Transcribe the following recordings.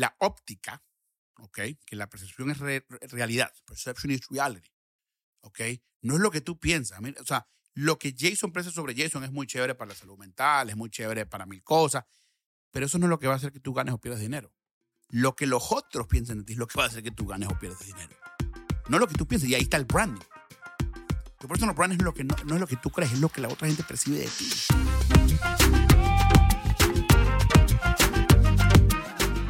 la óptica, ¿ok? Que la percepción es re- realidad. Perception is reality, ¿ok? No es lo que tú piensas. O sea, lo que Jason piensa sobre Jason es muy chévere para la salud mental, es muy chévere para mil cosas, pero eso no es lo que va a hacer que tú ganes o pierdas dinero. Lo que los otros piensan de ti es lo que va a hacer que tú ganes o pierdas dinero. No lo que tú piensas, y ahí está el branding. Tu personal brand es lo que no, no es lo que tú crees, es lo que la otra gente percibe de ti.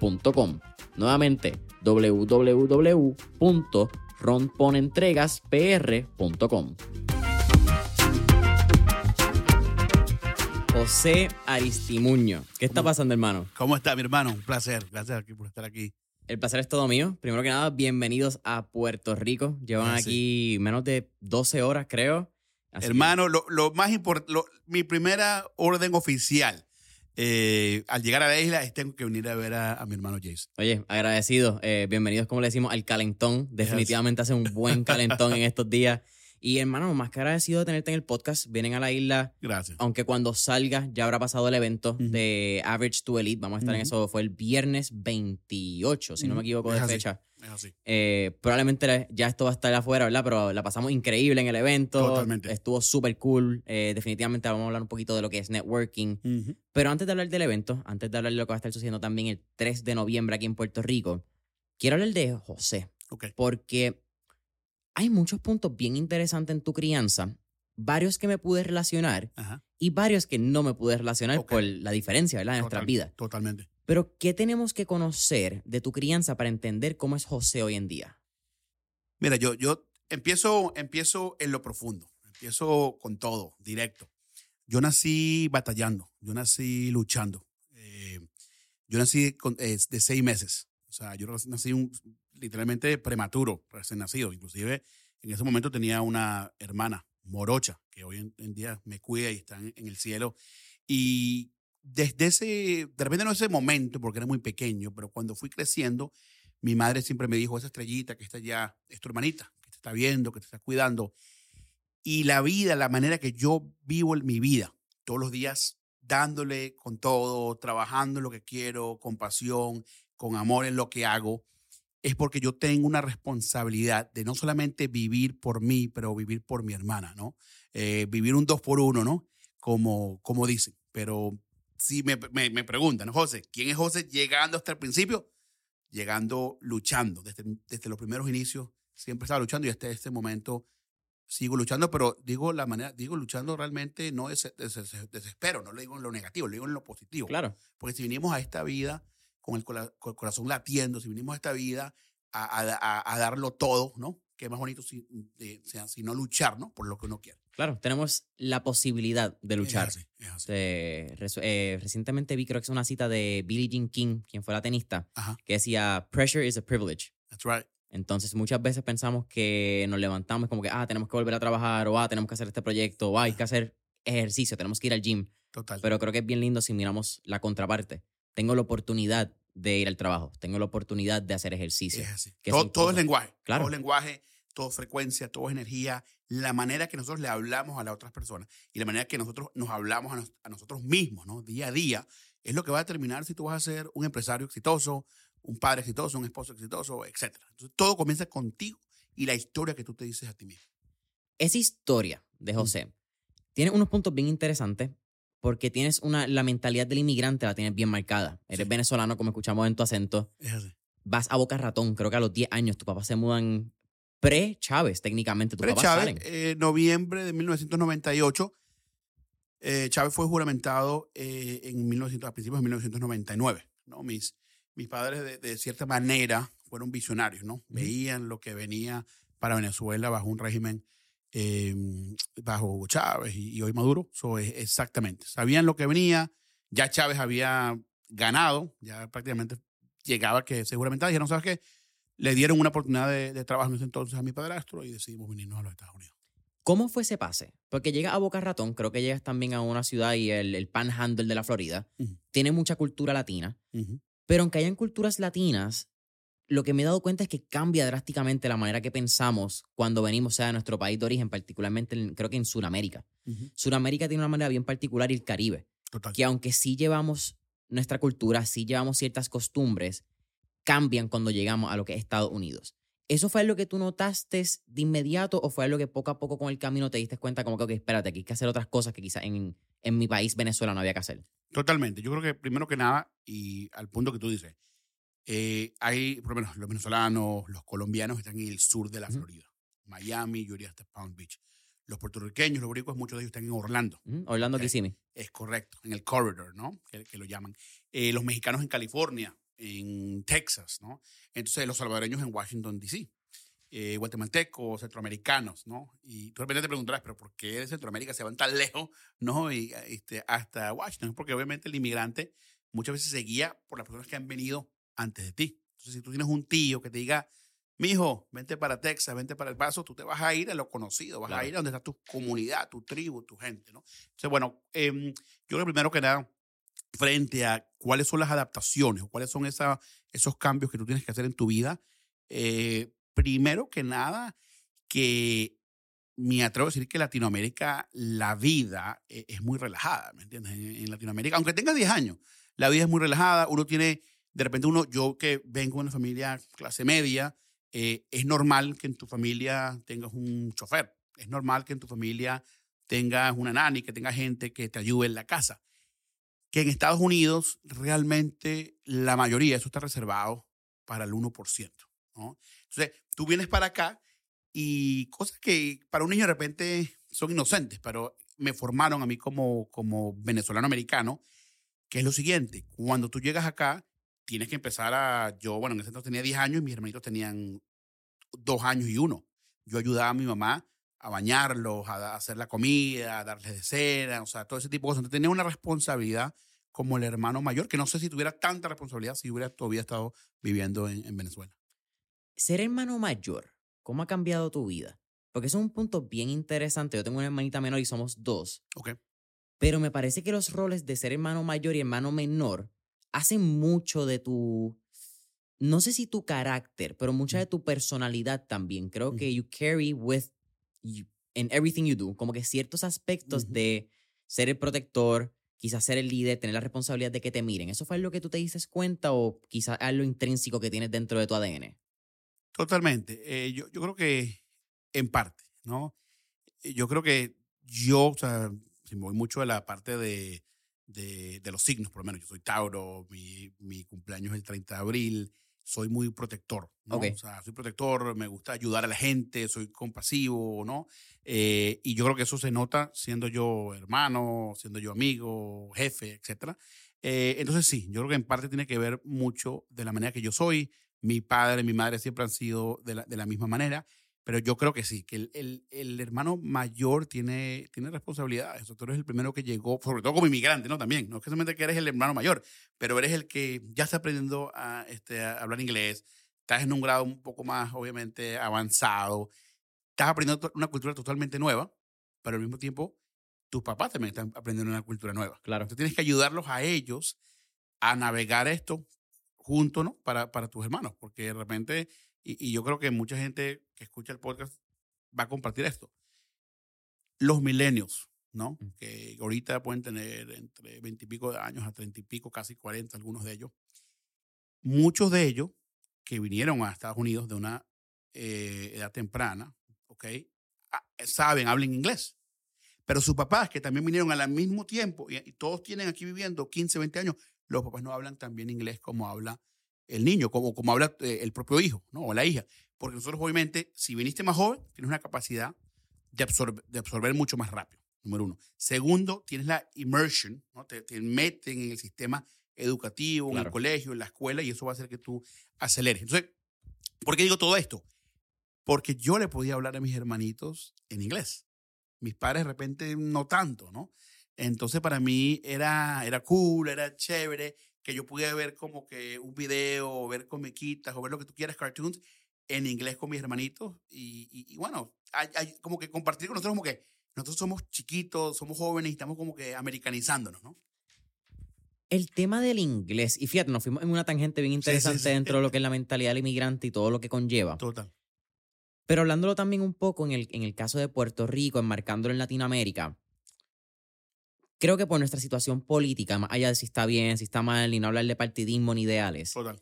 www.ronponentregaspr.com. Nuevamente, www.ronponentregaspr.com. José Aristimuño. ¿Qué está pasando, hermano? ¿Cómo está, mi hermano? Un placer. Gracias por estar aquí. El placer es todo mío. Primero que nada, bienvenidos a Puerto Rico. Llevan Ah, sí. aquí menos de 12 horas, creo. Así que- Hermano, lo, lo más importante, mi primera orden oficial eh, al llegar a la isla tengo que venir a ver a, a mi hermano Jason. Oye, agradecido. Eh, bienvenidos, como le decimos, al calentón. Definitivamente hace un buen calentón en estos días. Y hermano, más que agradecido de tenerte en el podcast. Vienen a la isla, Gracias. aunque cuando salga ya habrá pasado el evento de Average to Elite. Vamos a estar en eso. Fue el viernes 28, si no me equivoco Es de así. fecha. Es así. Eh, probablemente ya esto va a estar afuera, ¿verdad? Pero la pasamos increíble en el evento. Totalmente. Estuvo súper cool. Eh, definitivamente vamos a hablar un poquito de lo que es networking. Pero antes de hablar del evento, antes de hablar de lo que va a estar sucediendo también el 3 de noviembre aquí en Puerto Rico, quiero hablar de José. Ok. Porque hay muchos puntos bien interesantes en tu crianza, varios que me pude relacionar Ajá. y varios que no me pude relacionar por la diferencia, ¿verdad? En nuestras vidas. Totalmente. Pero, ¿qué tenemos que conocer de tu crianza para entender cómo es José hoy en día? Mira, yo, yo empiezo, empiezo en lo profundo. Empiezo con todo, directo. Yo nací batallando. Yo nací luchando. Eh, yo nací con- eh, de seis meses. O sea, yo nací un, literalmente prematuro, recién nacido. Inclusive, en ese momento tenía una hermana, Morocha, que hoy en, día me cuida y está en, en el cielo. Y desde ese, de repente no ese momento, porque era muy pequeño, pero cuando fui creciendo, mi madre siempre me dijo, esa estrellita que está allá es tu hermanita, que te está viendo, que te está cuidando. Y la vida, la manera que yo vivo mi vida, todos los días dándole con todo, trabajando en lo que quiero, con pasión, con amor en lo que hago, es porque yo tengo una responsabilidad de no solamente vivir por mí, pero vivir por mi hermana, ¿no? Eh, vivir un dos por uno, ¿no? Como, como dicen. Pero si me, me, me preguntan, José, ¿quién es José llegando hasta el principio? Llegando luchando. Desde, desde los primeros inicios siempre estaba luchando y hasta este momento sigo luchando, pero digo la manera, digo luchando realmente no es des- des- desespero, no lo digo en lo negativo, lo digo en lo positivo. Claro. Porque si vinimos a esta vida con el, corazón latiendo, si vinimos a esta vida a, a- a- darlo todo, ¿no? Qué más bonito si, de- sea, si no luchar, ¿no? Por lo que uno quiere. Claro, tenemos la posibilidad de luchar. Es así, es así. Eh, eh, recientemente vi, creo que es una cita de Billie Jean King, quien fue la tenista, Ajá, que decía, pressure is a privilege. that's right. Entonces muchas veces pensamos que nos levantamos como que, ah, tenemos que volver a trabajar, o ah, tenemos que hacer este proyecto, o ah, hay que hacer ejercicio, tenemos que ir al gym. Total. Pero creo que es bien lindo si miramos la contraparte. Tengo la oportunidad de ir al trabajo, tengo la oportunidad de hacer ejercicio. es así. que Todo, es lenguaje. Claro. Todo es lenguaje. todo frecuencia, todo es energía, la manera que nosotros le hablamos a las otras personas y la manera que nosotros nos hablamos a, nos- a nosotros mismos, ¿no? Día a día, es lo que va a determinar si tú vas a ser un empresario exitoso, un padre exitoso, un esposo exitoso, etc. Entonces, todo comienza contigo y la historia que tú te dices a ti mismo. Esa historia de José tiene unos puntos bien interesantes porque tienes una, la mentalidad del inmigrante la tienes bien marcada. Eres Sí. venezolano, como escuchamos en tu acento. Vas a Boca Ratón, creo que a los 10 años tus papás se mudan pre-Chávez, técnicamente. Tus Pero papás Chávez, salen. eh, noviembre de 1998, eh, Chávez fue juramentado eh, en 1900, a principios de 1999. ¿no? Mis, mis padres, de, de cierta manera, fueron visionarios, ¿no? Veían lo que venía para Venezuela bajo un régimen eh, bajo Hugo Chávez y, y hoy Maduro. So, es- exactamente. Sabían lo que venía. Ya Chávez había ganado, ya prácticamente llegaba que seguramente dijeron, ¿sabes qué? Le dieron una oportunidad de, de trabajo en ese entonces a mi padrastro y decidimos venirnos a los Estados Unidos. ¿Cómo fue ese pase? Porque llegas a Boca Ratón, creo que llegas también a una ciudad y el, el panhandle de la Florida tiene mucha cultura latina. Pero aunque hayan culturas latinas, lo que me he dado cuenta es que cambia drásticamente la manera que pensamos cuando venimos sea, de nuestro país de origen, particularmente en- creo que en Sudamérica. Sudamérica tiene una manera bien particular y el Caribe, Total. que aunque sí llevamos nuestra cultura, sí llevamos ciertas costumbres, cambian cuando llegamos a lo que es Estados Unidos. ¿Eso fue lo que tú notaste de inmediato o fue algo que poco a poco con el camino te diste cuenta como que, ok, espérate, aquí hay que hacer otras cosas que quizás en, en mi país, Venezuela, no había que hacer? Totalmente. Yo creo que primero que nada, y al punto que tú dices, eh, hay, por lo menos los venezolanos, los colombianos están en el sur de la. Florida. Miami, yo iría hasta Palm Beach. Los puertorriqueños, los boricuas, muchos de ellos están en Orlando. ¿Mm? Orlando Ok. Kissimmee. Es correcto, en el corridor, ¿no? Que, que lo llaman. Eh, los mexicanos en California, en Texas, ¿no? Entonces, los salvadoreños en Washington, D.C. Eh, guatemaltecos, centroamericanos, ¿no? Y tú de repente te preguntarás, ¿pero por qué de Centroamérica se van tan lejos, ¿no? Y este, hasta Washington. Porque obviamente el inmigrante muchas veces se guía por las personas que han venido antes de ti. Entonces, si tú tienes un tío que te diga, mijo, vente para Texas, vente para El Paso, tú te vas a ir a lo conocido, vas Claro. a ir a donde está tu comunidad, tu tribu, tu gente, ¿no? Entonces, bueno, em, yo creo que primero que nada, frente a cuáles son las adaptaciones o cuáles son esa, esos cambios que tú tienes que hacer en tu vida, eh, primero que nada, que me atrevo a decir que Latinoamérica, la vida eh, es muy relajada, ¿me entiendes? En, Latinoamérica, aunque tenga 10 años, la vida es muy relajada, uno tiene, de repente uno, yo que vengo de una familia clase media, eh, es normal que en tu familia tengas un chofer, es normal que en tu familia tengas una nani, que tengas gente que te ayude en la casa. Que en Estados Unidos realmente la mayoría, eso está reservado para el 1%. ¿no? Entonces, tú vienes para acá y cosas que para un niño de repente son inocentes, pero me formaron a mí como, como venezolano americano, que es lo siguiente, cuando tú llegas acá, tienes que empezar a, yo, bueno, en ese entonces tenía 10 años y mis hermanitos tenían dos años y uno. Yo ayudaba a mi mamá a bañarlos, a hacer la comida, a darles de cena, o sea, todo ese tipo de cosas. Entonces, tenía una responsabilidad como el hermano mayor, que no sé si tuviera tanta responsabilidad si hubiera todavía estado viviendo en, en Venezuela. Ser hermano mayor, ¿cómo ha cambiado tu vida? Porque eso es un punto bien interesante. Yo tengo una hermanita menor y somos dos. Ok. Pero me parece que los roles de ser hermano mayor y hermano menor hacen mucho de tu, no sé si tu carácter, pero mucha de tu personalidad también. Creo que you carry with you in everything you do, como que ciertos aspectos de ser el protector, quizás ser el líder, tener la responsabilidad de que te miren. ¿Eso fue lo que tú te dices cuenta o quizás algo intrínseco que tienes dentro de tu ADN? Totalmente. Eh, yo, yo creo que en parte, ¿no? Yo creo que yo, o sea, si me voy mucho de la parte de, de, de los signos, por lo menos, yo soy Tauro, mi, mi cumpleaños es el 30 de abril, soy muy protector, ¿no? O sea, soy protector, me gusta ayudar a la gente, soy compasivo, ¿no? Eh, y yo creo que eso se nota siendo yo hermano, siendo yo amigo, jefe, etcétera. Eh, entonces sí, yo creo que en parte tiene que ver mucho de la manera que yo soy. Mi padre, mi madre siempre han sido de la, de la misma manera, pero yo creo que sí, que el, el- el hermano mayor tiene, tiene responsabilidades. Tú eres el primero que llegó, sobre todo como inmigrante, ¿no? También, no es que solamente que eres el hermano mayor, pero eres el que ya está aprendiendo a, este, a hablar inglés, estás en un grado un poco más, obviamente, avanzado, estás aprendiendo una cultura totalmente nueva, pero al mismo tiempo tus papás también están aprendiendo una cultura nueva. Claro. Entonces tienes que ayudarlos a ellos a navegar esto junto, ¿no? Para, para tus hermanos, porque de repente y, y yo creo que mucha gente que escucha el podcast va a compartir esto. Los milenios, ¿no? Mm. Que ahorita pueden tener entre 20 y pico de años a 30 y pico, casi 40, algunos de ellos. Muchos de ellos que vinieron a Estados Unidos de una eh, edad temprana, ¿ok? Ah, Saben, hablan inglés. Pero sus papás, que también vinieron al mismo tiempo, y, y todos tienen aquí viviendo 15, 20 años, los papás no hablan tan bien inglés como habla el niño, como, como habla eh, el propio hijo, ¿no? O la hija. Porque nosotros, obviamente, si viniste más joven, tienes una capacidad de, absorber, de absorber mucho más rápido, número uno. Segundo, tienes la immersion, ¿no? Te, te meten en el sistema educativo, en el Claro. colegio, en la escuela, y eso va a hacer que tú aceleres. Entonces, ¿por qué digo todo esto? Porque yo le podía hablar a mis hermanitos en inglés. Mis padres de repente no tanto, ¿no? Entonces para mí era, era cool, era chévere que yo pudiera ver como que un video, o ver comiquitas, o ver lo que tú quieras, cartoons, en inglés con mis hermanitos. Y, y- y bueno, hay, hay como que compartir con nosotros como que nosotros somos chiquitos, somos jóvenes y estamos como que americanizándonos, ¿no? El tema del inglés, y fíjate, nos fuimos en una tangente bien sí, interesante sí. dentro de lo que es la mentalidad del inmigrante y todo lo que conlleva. Total. Pero hablándolo también un poco en el, en el caso de Puerto Rico, enmarcándolo en Latinoamérica, creo que por nuestra situación política, más allá de si está bien, si está mal, ni no hablar de partidismo ni ideales, Total.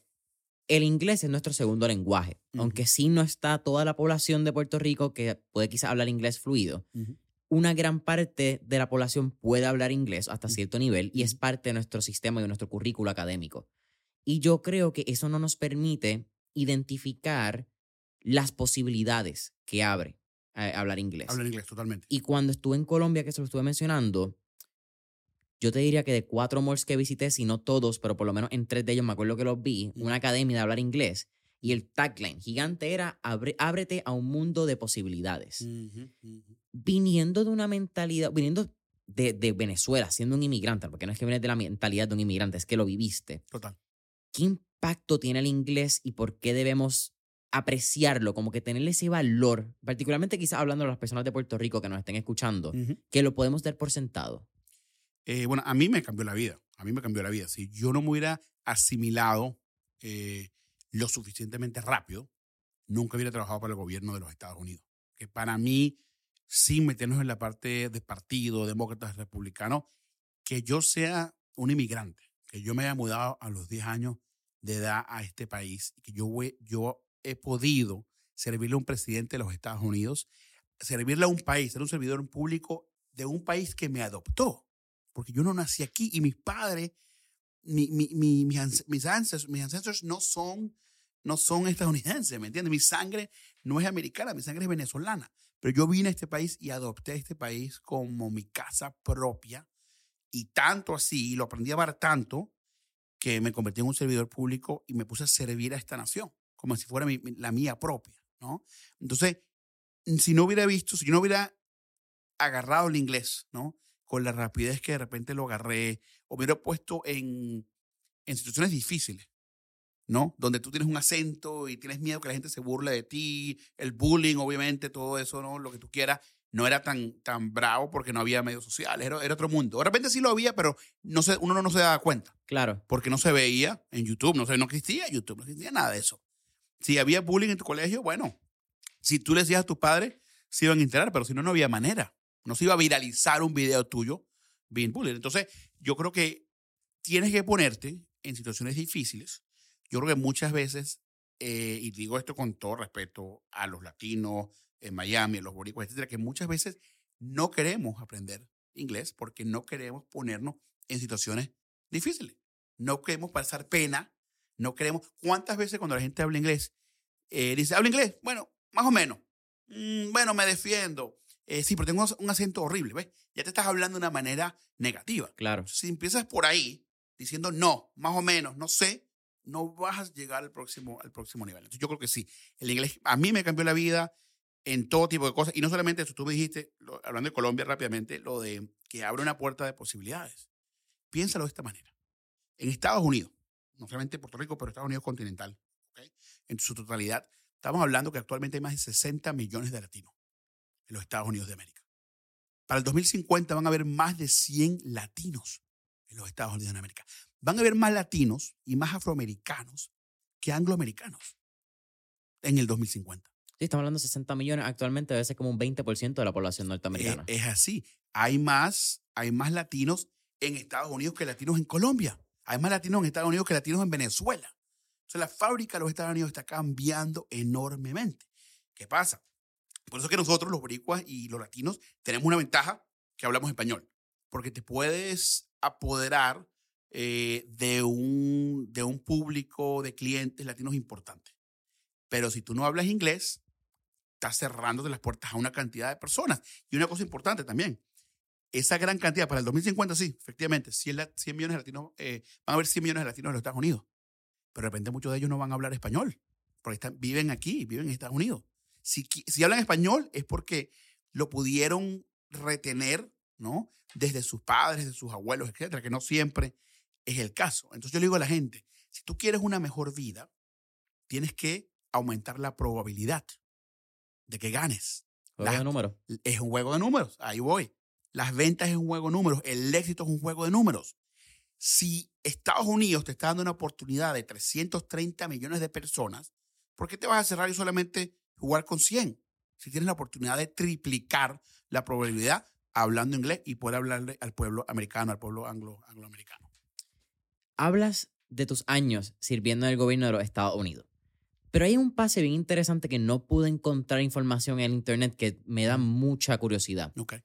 el inglés es nuestro segundo lenguaje. Aunque sí no está toda la población de Puerto Rico que puede quizás hablar inglés fluido, una gran parte de la población puede hablar inglés hasta cierto nivel y es parte de nuestro sistema y de nuestro currículo académico. Y yo creo que eso no nos permite identificar las posibilidades que abre eh, hablar inglés. Hablan inglés, totalmente. Y cuando estuve en Colombia, que se lo estuve mencionando, yo te diría que de cuatro malls que visité, si no todos, pero por lo menos en tres de ellos me acuerdo que los vi, una academia de hablar inglés. Y el tagline gigante era "Abre- ábrete a un mundo de posibilidades viniendo de una mentalidad, viniendo de, de Venezuela, siendo un inmigrante, porque no es que vienes de la mentalidad de un inmigrante, es que lo viviste. Total. ¿Qué impacto tiene el inglés y por qué debemos apreciarlo? Como que tenerle ese valor, particularmente quizás hablando de las personas de Puerto Rico que nos estén escuchando, que lo podemos dar por sentado. Eh, bueno, a mí me cambió la vida. A mí me cambió la vida. Si yo no me hubiera asimilado eh, lo suficientemente rápido, nunca hubiera trabajado para el gobierno de los Estados Unidos. Que para mí, sin meternos en la parte de partido, demócratas, republicanos, que yo sea un inmigrante, que yo me haya mudado a los 10 años de edad a este país, que yo he podido servirle a un presidente de los Estados Unidos, servirle a un país, ser un servidor público de un país que me adoptó porque yo no nací aquí y mis padres, mi- mi- mi- mis, ans- mis, ancestors no son, no son estadounidenses, ¿me entiendes? Mi sangre no es americana, mi sangre es venezolana. Pero yo vine a este país y adopté este país como mi casa propia y tanto así, y lo aprendí a amar tanto, que me convertí en un servidor público y me puse a servir a esta nación, como si fuera mi- la mía propia, ¿no? Entonces, si no hubiera visto, si yo no hubiera agarrado el inglés, ¿no? Con la rapidez que de repente lo agarré, o me hubiera puesto en, en situaciones difíciles, ¿no? Donde tú tienes un acento y tienes miedo que la gente se burle de ti, el bullying, obviamente, todo eso, ¿no? Lo que tú quieras, no era tan, tan bravo porque no había medios sociales, era, era otro mundo. De repente sí lo había, pero no se, uno no se daba cuenta Claro, porque no se veía en YouTube, no, se, no existía YouTube, no existía nada de eso. Si había bullying en tu colegio, bueno, si tú le decías a tus padres, se iban a enterar, pero si no, no había manera. No se iba a viralizar un video tuyo being bullied. Entonces, yo creo que tienes que ponerte en situaciones difíciles. Yo creo que muchas veces, eh, y digo esto con todo respeto a los latinos en Miami, a los boricuas, etcétera, que muchas veces no queremos aprender inglés porque no queremos ponernos en situaciones difíciles. No queremos pasar pena, no queremos. ¿Cuántas veces cuando la gente habla inglés, eh, dice, ¿habla inglés? Bueno, más o menos. "Mm, bueno, me defiendo. Eh, sí, pero tengo un acento horrible, ¿ves? Ya te estás hablando de una manera negativa. claro. Si empiezas por ahí diciendo no, más o menos, no sé, no vas a llegar al próximo, al próximo nivel. Entonces, yo creo que sí. El inglés a mí me cambió la vida en todo tipo de cosas. Y no solamente eso, tú me dijiste, lo- hablando de Colombia rápidamente, lo de que abre una puerta de posibilidades. Piénsalo de esta manera. En Estados Unidos, no solamente Puerto Rico, pero Estados Unidos continental, en su totalidad, estamos hablando que actualmente hay más de 60 millones de latinos en los Estados Unidos de América. Para el 2050 van a haber más de 100 latinos en los Estados Unidos de América. Van a haber más latinos y más afroamericanos que angloamericanos. en el 2050. Sí, estamos hablando de 60 millones. Actualmente debe ser como un 20% de la población norteamericana. Eh, es así. Hay más, hay más latinos en Estados Unidos que latinos en Colombia. Hay más latinos en Estados Unidos que latinos en Venezuela. O sea, la fábrica de los Estados Unidos está cambiando enormemente. ¿Qué pasa? Por eso es que nosotros, los boricuas y los latinos, tenemos una ventaja que hablamos español. Porque te puedes apoderar eh, de, un, de un público de clientes latinos importante. Pero si tú no hablas inglés, estás cerrándote las puertas a una cantidad de personas. Y una cosa importante también, esa gran cantidad, para el 2050 sí, efectivamente, 100, 100 millones de latinos, eh, van a haber 100 millones de latinos en los Estados Unidos. Pero de repente muchos de ellos no van a hablar español, porque viven aquí, viven en Estados Unidos. Si, si hablan español es porque lo pudieron retener, ¿no? Desde sus padres, de sus abuelos, etcétera, que no siempre es el caso. Entonces yo le digo a la gente, si tú quieres una mejor vida, tienes que aumentar la probabilidad de que ganes. Juego de números. Es un juego de números, ahí voy. Las ventas es un juego de números, el éxito es un juego de números. Si Estados Unidos te está dando una oportunidad de 330 millones de personas, ¿por qué te vas a cerrar y solamente jugar con 100? Si tienes la oportunidad de triplicar la probabilidad hablando inglés y poder hablarle al pueblo americano, al pueblo anglo, angloamericano. Hablas de tus años sirviendo en el gobierno de los Estados Unidos. Pero hay un pase bien interesante que no pude encontrar información en internet que me da mucha curiosidad. Okay.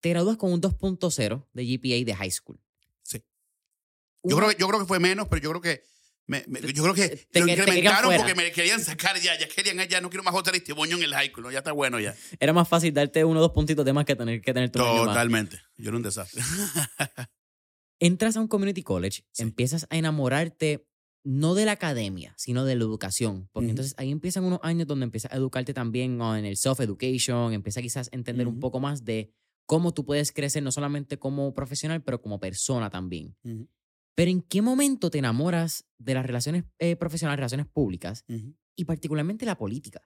Te gradúas con un 2.0 de GPA de high school. Sí. Yo creo, yo creo que fue menos, pero yo creo que me, me, yo creo que te, lo incrementaron porque me querían sacar ya, ya querían ya no quiero más otro testimonio en el high school, ¿no? ya está bueno ya. Era más fácil darte uno o dos puntitos de más que tener que tener tu Totalmente. Yo era un desastre. Entras a un community college, sí. empiezas a enamorarte no de la academia, sino de la educación. Porque uh -huh. entonces ahí empiezan unos años donde empiezas a educarte también en el self-education, empiezas quizás a entender uh -huh. un poco más de cómo tú puedes crecer no solamente como profesional, pero como persona también. Uh -huh. Pero ¿en qué momento te enamoras de las relaciones eh, profesionales, relaciones públicas y particularmente la política?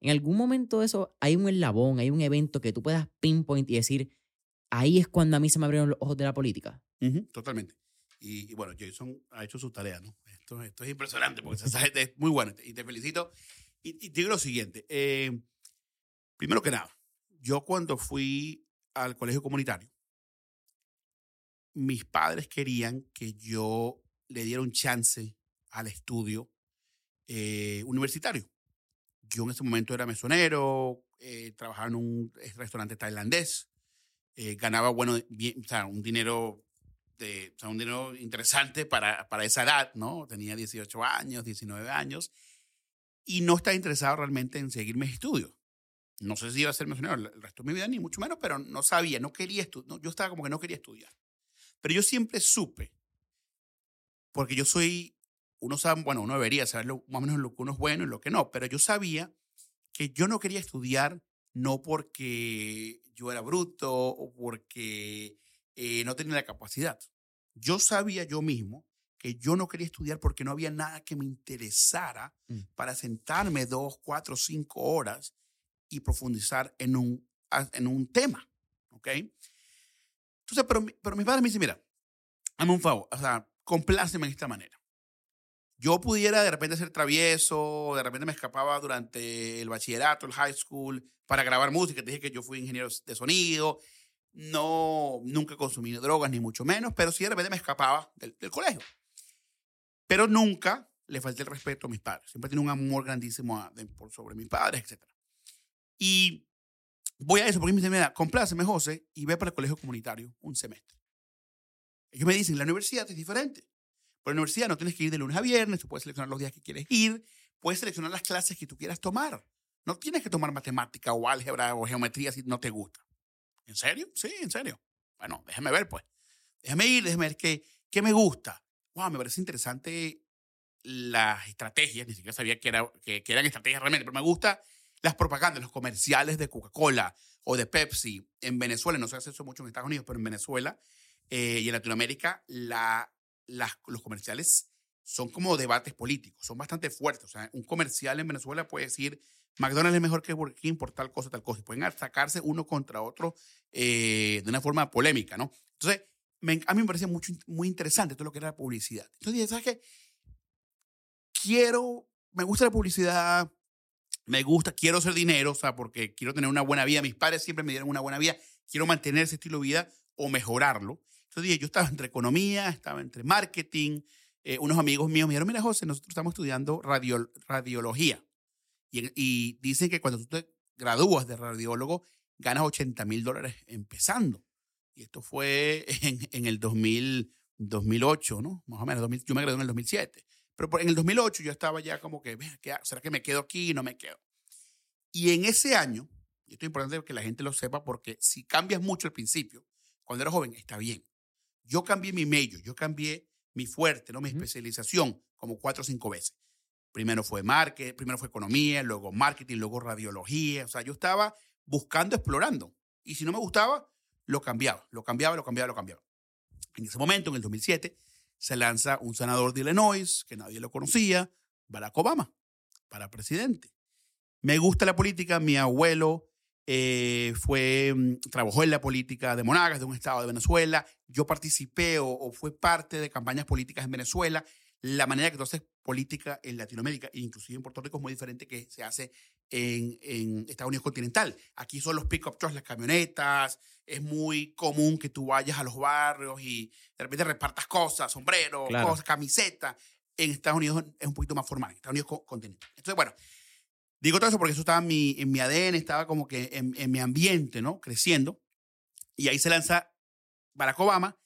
En algún momento de eso hay un eslabón, hay un evento que tú puedas pinpoint y decir, ahí es cuando a mí se me abrieron los ojos de la política. Totalmente. Y, y, bueno, Jason ha hecho su tarea, ¿no? Esto, esto es impresionante porque esa gente es muy buena y te felicito. Y, y te digo lo siguiente. Eh, primero que nada, yo cuando fui al colegio comunitario, mis padres querían que yo le diera un chance al estudio eh, universitario. Yo en ese momento era mesonero, eh, trabajaba en un restaurante tailandés, eh, ganaba bueno, bien, o sea, un dinero de, o sea, un dinero interesante para, para esa edad, ¿no? Tenía 18 años, 19 años, y no estaba interesado realmente en seguir mis estudios. No sé si iba a ser mesonero el resto de mi vida, ni mucho menos, pero no sabía, no quería estudiar. No, yo estaba como que no quería estudiar. Pero yo siempre supe, porque yo soy, uno sabe, bueno, uno debería saber lo, más o menos lo que uno es bueno y lo que no, pero yo sabía que yo no quería estudiar no porque yo era bruto o porque eh, no tenía la capacidad. Yo sabía yo mismo que yo no quería estudiar porque no había nada que me interesara mm. para sentarme dos, cuatro, cinco horas y profundizar en un, en un tema. ¿Ok? Entonces, pero, pero mis padres me dicen, mira, hazme un favor, o sea, compláceme de esta manera. Yo pudiera de repente ser travieso, de repente me escapaba durante el bachillerato, el high school, para grabar música. Te dije que yo fui ingeniero de sonido, no, nunca consumí drogas, ni mucho menos, pero sí de repente me escapaba del, del colegio. Pero nunca le falté el respeto a mis padres. Siempre tenía un amor grandísimo a, de, por sobre mis padres, etc. Y voy a eso porque me dicen, mira, compláceme, José, y ve para el colegio comunitario un semestre. Ellos me dicen, la universidad es diferente. Por la universidad no tienes que ir de lunes a viernes, tú puedes seleccionar los días que quieres ir, puedes seleccionar las clases que tú quieras tomar. No tienes que tomar matemática o álgebra o geometría si no te gusta. ¿En serio? Sí, en serio. Bueno, déjame ver, pues. Déjame ir, déjame ver qué, qué me gusta. Wow, me parece interesante las estrategias, ni siquiera sabía que, era, que, que eran estrategias realmente, pero me gusta las propagandas, los comerciales de Coca-Cola o de Pepsi en Venezuela, no se hace eso mucho en Estados Unidos, pero en Venezuela eh, y en Latinoamérica, la, la, los comerciales son como debates políticos, son bastante fuertes. O sea, un comercial en Venezuela puede decir McDonald's es mejor que Burger King por tal cosa, tal cosa. Y pueden atacarse uno contra otro eh, de una forma polémica, ¿no? Entonces, me, a mí me parece mucho, muy interesante todo lo que era la publicidad. Entonces, ¿sabes qué? Quiero me gusta la publicidad, me gusta, quiero hacer dinero, o sea, porque quiero tener una buena vida. Mis padres siempre me dieron una buena vida, quiero mantener ese estilo de vida o mejorarlo. Entonces dije, yo estaba entre economía, estaba entre marketing. Eh, unos amigos míos me dijeron, mira José, nosotros estamos estudiando radiología. Y, y, dicen que cuando tú te gradúas de radiólogo, ganas 80 mil dólares empezando. Y esto fue en, en el 2000, 2008, ¿no? Más o menos, yo me gradué en el 2007. Pero en el 2008 yo estaba ya como que, ¿será que me quedo aquí? No me quedo. Y en ese año, y esto es importante que la gente lo sepa porque si cambias mucho al principio, cuando eres joven, está bien. Yo cambié mi medio, yo cambié mi fuerte, ¿no? mi especialización como cuatro o cinco veces. Primero fue marketing, primero fue economía, luego marketing, luego radiología. O sea, yo estaba buscando, explorando. Y si no me gustaba, lo cambiaba, lo cambiaba, lo cambiaba, lo cambiaba. En ese momento, en el 2007, se lanza un senador de Illinois, que nadie lo conocía, Barack Obama, para presidente. Me gusta la política, mi abuelo eh, fue, mm, trabajó en la política de Monagas, de un estado de Venezuela. Yo participé o, fue parte de campañas políticas en Venezuela la manera que tú haces política en Latinoamérica, inclusive en Puerto Rico, es muy diferente que se hace en, en Estados Unidos continental. Aquí son los pick-up trucks, las camionetas. Es muy común que tú vayas a los barrios y de repente repartas cosas, sombreros, cosas, camisetas. En Estados Unidos es un poquito más formal, en Estados Unidos continental. Entonces, bueno, digo todo eso porque eso estaba en mi, en mi ADN, estaba como que en, en mi ambiente, ¿no? Creciendo. Y ahí se lanza Barack Obama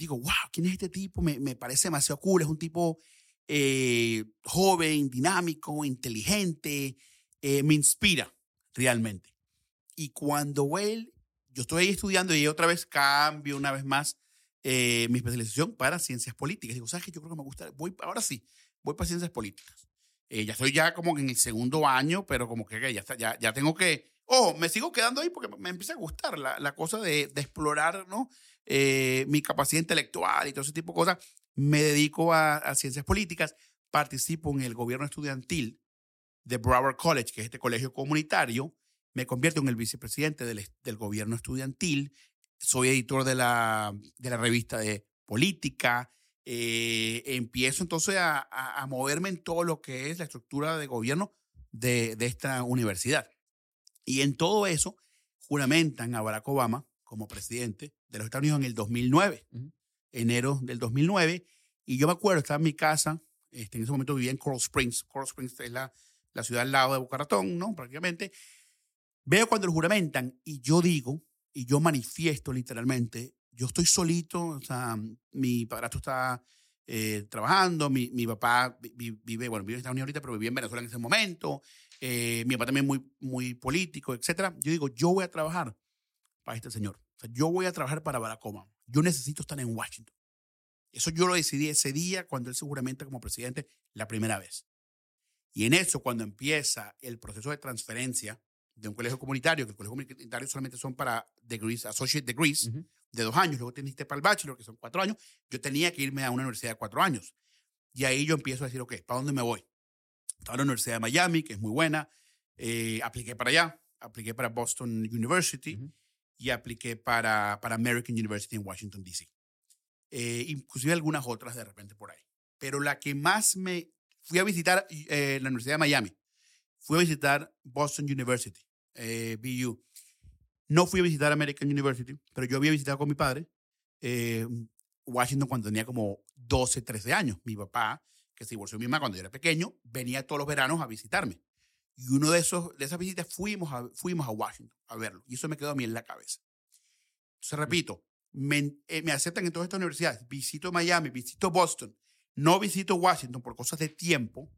digo, wow, ¿quién es este tipo? Me, me parece demasiado cool. Es un tipo eh, joven, dinámico, inteligente. Eh, me inspira realmente. Y cuando él, yo estoy ahí estudiando y otra vez cambio una vez más eh, mi especialización para ciencias políticas. Digo, ¿sabes qué? Yo creo que me gusta, voy, ahora sí, voy para ciencias políticas. ya estoy ya como en el segundo año, pero como que ya, ya, ya tengo que, oh, me sigo quedando ahí porque me empieza a gustar la, la cosa de, de explorar, ¿no? Eh, mi capacidad intelectual y todo ese tipo de cosas, me dedico a, ciencias políticas, participo en el gobierno estudiantil de Broward College, que es este colegio comunitario, me convierto en el vicepresidente del, del gobierno estudiantil, soy editor de la, de la revista de política, eh, empiezo entonces a, a, moverme en todo lo que es la estructura de gobierno de, de esta universidad. Y en todo eso juramentan a Barack Obama como presidente de los Estados Unidos en el 2009, enero del 2009. Y yo me acuerdo, estaba en mi casa, este, en ese momento vivía en Coral Springs. Coral Springs es la, la ciudad al lado de Boca ¿no? Prácticamente. Veo cuando lo juramentan y yo digo, y yo manifiesto literalmente, yo estoy solito, o sea, mi padrastro está eh, trabajando, mi, mi papá vive, bueno, vive en Estados Unidos ahorita, pero vivía en Venezuela en ese momento, eh, mi papá también muy, muy político, etcétera. Yo digo, yo voy a trabajar para este señor. O sea, yo voy a trabajar para Barack Obama. Yo necesito estar en Washington. Eso yo lo decidí ese día cuando él seguramente como presidente la primera vez. Y en eso, cuando empieza el proceso de transferencia de un colegio comunitario, que el colegio comunitario solamente son para degrees, associate degrees, de dos años, luego teniste para el bachelor, que son cuatro años, yo tenía que irme a una universidad de cuatro años. Y ahí yo empiezo a decir, ok, ¿para dónde me voy? Estaba en la Universidad de Miami, que es muy buena, eh, apliqué para allá, apliqué para Boston University, y apliqué para, para American University en Washington, D.C. Eh, inclusive algunas otras de repente por ahí. Pero la que más me... Fui a visitar eh, la Universidad de Miami. Fui a visitar Boston University, eh, BU. No fui a visitar American University, pero yo había visitado con mi padre eh, Washington cuando tenía como 12, 13 años. Mi papá, que se divorció de mi mamá cuando yo era pequeño, venía todos los veranos a visitarme. Y uno de, esos, de esas visitas fuimos a, fuimos a Washington a verlo. Y eso me quedó a mí en la cabeza. Entonces, repito, me, eh, me aceptan en todas estas universidades. Visito Miami, visito Boston. No visito Washington por cosas de tiempo.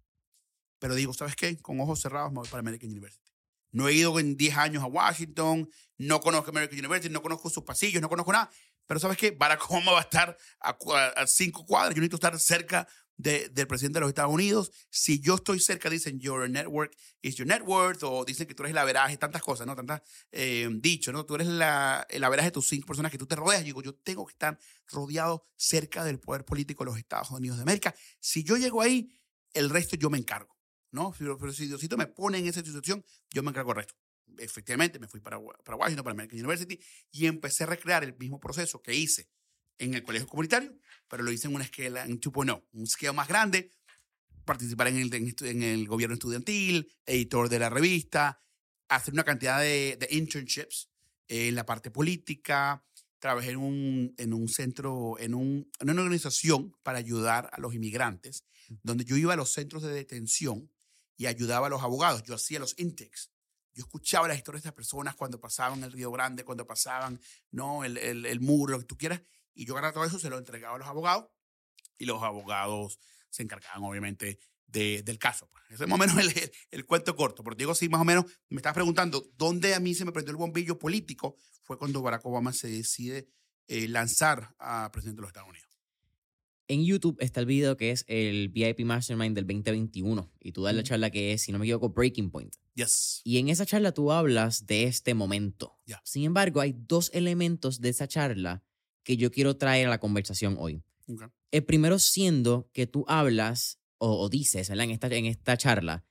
Pero digo, ¿sabes qué? Con ojos cerrados me voy para American University. No he ido en 10 años a Washington, no conozco American University, no conozco sus pasillos, no conozco nada. Pero ¿sabes qué? Barack Obama va a estar a, a cinco cuadras. Yo necesito estar cerca del presidente de los Estados Unidos. Si yo estoy cerca, dicen your network is your net worth, o dicen que tú eres la veraje, tantas cosas, ¿no? Tantas eh, ¿no? Tú eres la, la veraje de tus cinco personas que tú te rodeas. Yo digo, yo tengo que estar rodeado cerca del poder político de los Estados Unidos de América. Si yo llego ahí, el resto yo me encargo, ¿no? Pero, si Diosito me pone en esa situación, yo me encargo del resto. Efectivamente, me fui para, para Washington, para American University, y empecé a recrear el mismo proceso que hice en el colegio comunitario, pero lo hice en una escala, en 2.0, un esquema más grande, participar en el, en el gobierno estudiantil, editor de la revista, hacer una cantidad de, de internships en la parte política. Trabajé en un, en un centro, en, un, en una organización para ayudar a los inmigrantes, donde yo iba a los centros de detención y ayudaba a los abogados. Yo hacía los intakes. Yo escuchaba las historias de estas personas cuando pasaban el Río Grande, cuando pasaban ¿no? el, el, el muro, lo que tú quieras. Y yo agarraba todo eso, se lo entregaba a los abogados y los abogados se encargaban, obviamente, de, del caso. Pues. Ese es más o menos el, el, cuento corto. Pero digo, sí, más o menos, me estás preguntando, ¿dónde a mí se me prendió el bombillo político? Fue cuando Barack Obama se decide eh, lanzar a presidente de los Estados Unidos. En YouTube está el video que es el VIP Mastermind del 2021 y tú das la charla que es, si no me equivoco, Breaking Point. Yes. Y en esa charla tú hablas de este momento. Yeah. Sin embargo, hay dos elementos de esa charla que yo quiero traer a la conversación hoy. Okay. El primero siendo que tú hablas o, o dices ¿verdad? En, esta, en esta charla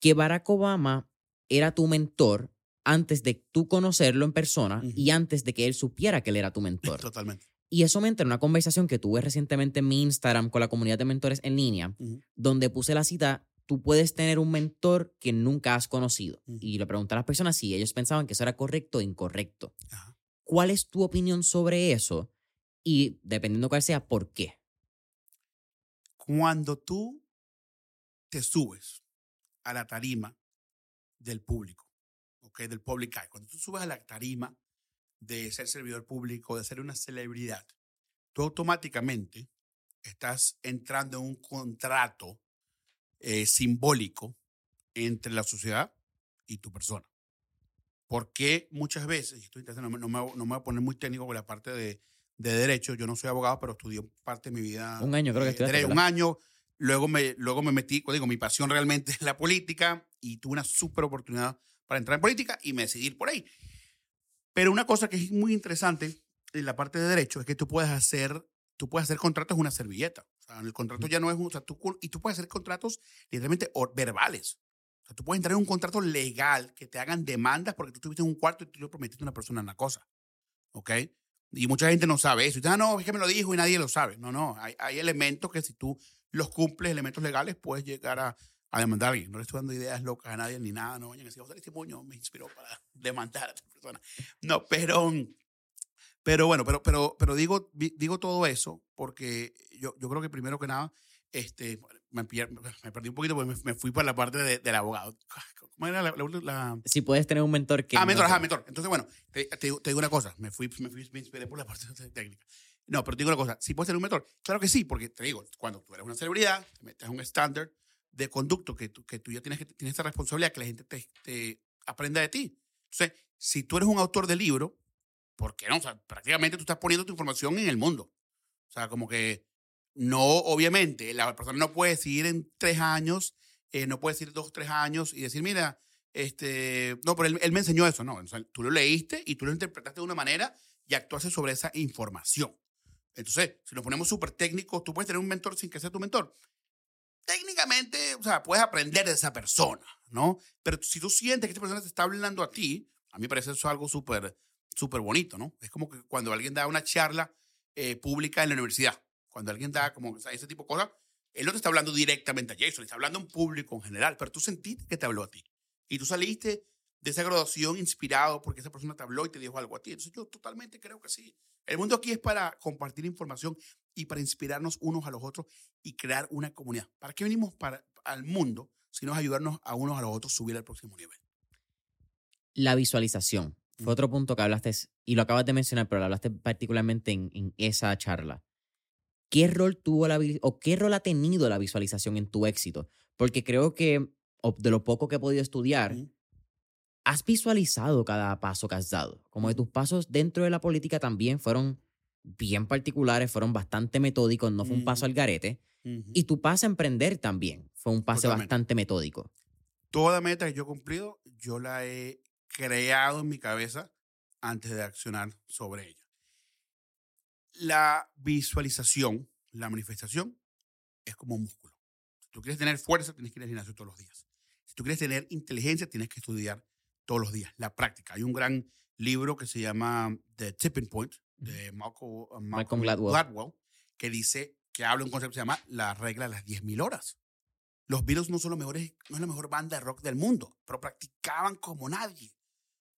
que Barack Obama era tu mentor antes de tú conocerlo en persona Ujú. y antes de que él supiera que él era tu mentor. Totalmente. Y eso me entra en una conversación que tuve recientemente en mi Instagram con la comunidad de mentores en línea, Ujú. donde puse la cita, tú puedes tener un mentor que nunca has conocido. Ujú. Y le pregunté a las personas si ellos pensaban que eso era correcto o incorrecto. Ajá. ¿Cuál es tu opinión sobre eso? Y dependiendo cuál sea, ¿por qué? Cuando tú te subes a la tarima del público, ¿ok? Del public eye, cuando tú subes a la tarima de ser servidor público, de ser una celebridad, tú automáticamente estás entrando en un contrato eh, simbólico entre la sociedad y tu persona. Porque muchas veces, estoy no, me, no me- no me voy a poner muy técnico con la parte de, de derecho, yo no soy abogado, pero estudié parte de mi vida. Un año creo que eh, estudiaste, derecho, un año, luego me, luego me metí, pues, digo, mi pasión realmente es la política y tuve una súper oportunidad para entrar en política y me decidí ir por ahí. Pero una cosa que es muy interesante en la parte de derecho es que tú puedes hacer, tú puedes hacer contratos una servilleta. O sea, el contrato ya no es un, o sea, tú, y tú puedes hacer contratos literalmente or- verbales. Sea, tú puedes entrar en un contrato legal que te hagan demandas porque tú estuviste en un cuarto y tú le prometiste a una persona una cosa. ¿Ok? Y mucha gente no sabe eso. Y dice, ah, no, es que me lo dijo y nadie lo sabe. No, no. Hay, hay elementos que si tú los cumples, elementos legales, puedes llegar a, a demandar a alguien. No le estoy dando ideas locas a nadie ni nada. No vayan a decir, José Testimonio me inspiró para demandar a esta persona. No, pero, pero bueno, pero, pero, pero digo, digo todo eso porque yo, yo creo que primero que nada, este, me, me perdí un poquito porque me, me fui por la parte de- del abogado. ¿Cómo era la, la- la- Si puedes tener un mentor que... Ah, no mentor, te- ajá, mentor. Entonces, bueno, te, te digo- te digo una cosa. Me fui, me fui, me inspiré por la parte técnica. No, pero te digo una cosa. ¿Sí puedes ser un mentor? Claro que sí, porque te digo, cuando tú eres una celebridad, te metes un estándar de conducto que tú, que tú ya tienes, que, tienes esta responsabilidad que la gente te, te aprenda de ti. Entonces, si tú eres un autor de libro, ¿por qué no? O sea, prácticamente tú estás poniendo tu información en el mundo. O sea, como que no, obviamente, la persona no puede decir en tres años, eh, no puede decir dos, tres años y decir, mira, este, no, pero él, él me enseñó eso, no. Tú lo leíste y tú lo interpretaste de una manera y actuaste sobre esa información. Entonces, si nos ponemos súper técnicos, tú puedes tener un mentor sin que sea tu mentor. Técnicamente, o sea, puedes aprender de esa persona, ¿no? Pero si tú sientes que esta persona te está hablando a ti, a mí me parece eso algo súper, súper bonito, ¿no? Es como que cuando alguien da una charla eh, pública en la universidad, cuando alguien da como o sea, ese tipo de cosas, él no te está hablando directamente a Jason, le está hablando a un público en general, pero tú sentiste que te habló a ti. Y tú saliste de esa graduación inspirado porque esa persona te habló y te dijo algo a ti. Entonces yo totalmente creo que sí. El mundo aquí es para compartir información y para inspirarnos unos a los otros y crear una comunidad. ¿Para qué venimos para, al mundo si no es ayudarnos a unos a los otros a subir al próximo nivel? La visualización. Fue otro punto que hablaste, y lo acabas de mencionar, pero lo hablaste particularmente en, en esa charla. ¿Qué rol tuvo la o qué rol ha tenido la visualización en tu éxito? Porque creo que, de lo poco que he podido estudiar, has visualizado cada paso que has dado. Como que tus pasos dentro de la política también fueron bien particulares, fueron bastante metódicos, no fue un paso al garete. Y tu paso a emprender también fue un paso Totalmente. bastante metódico. Toda meta que yo he cumplido, yo la he creado en mi cabeza antes de accionar sobre ella. La visualización, la manifestación, es como un músculo. Si tú quieres tener fuerza, tienes que ir al gimnasio todos los días. Si tú quieres tener inteligencia, tienes que estudiar todos los días. La práctica. Hay un gran libro que se llama The Tipping Point de Malcolm, uh, Malcolm Gladwell. que dice que habla un concepto que se llama la regla de las 10.000 horas. Los Beatles no son los mejores, no es la mejor banda de rock del mundo, pero practicaban como nadie.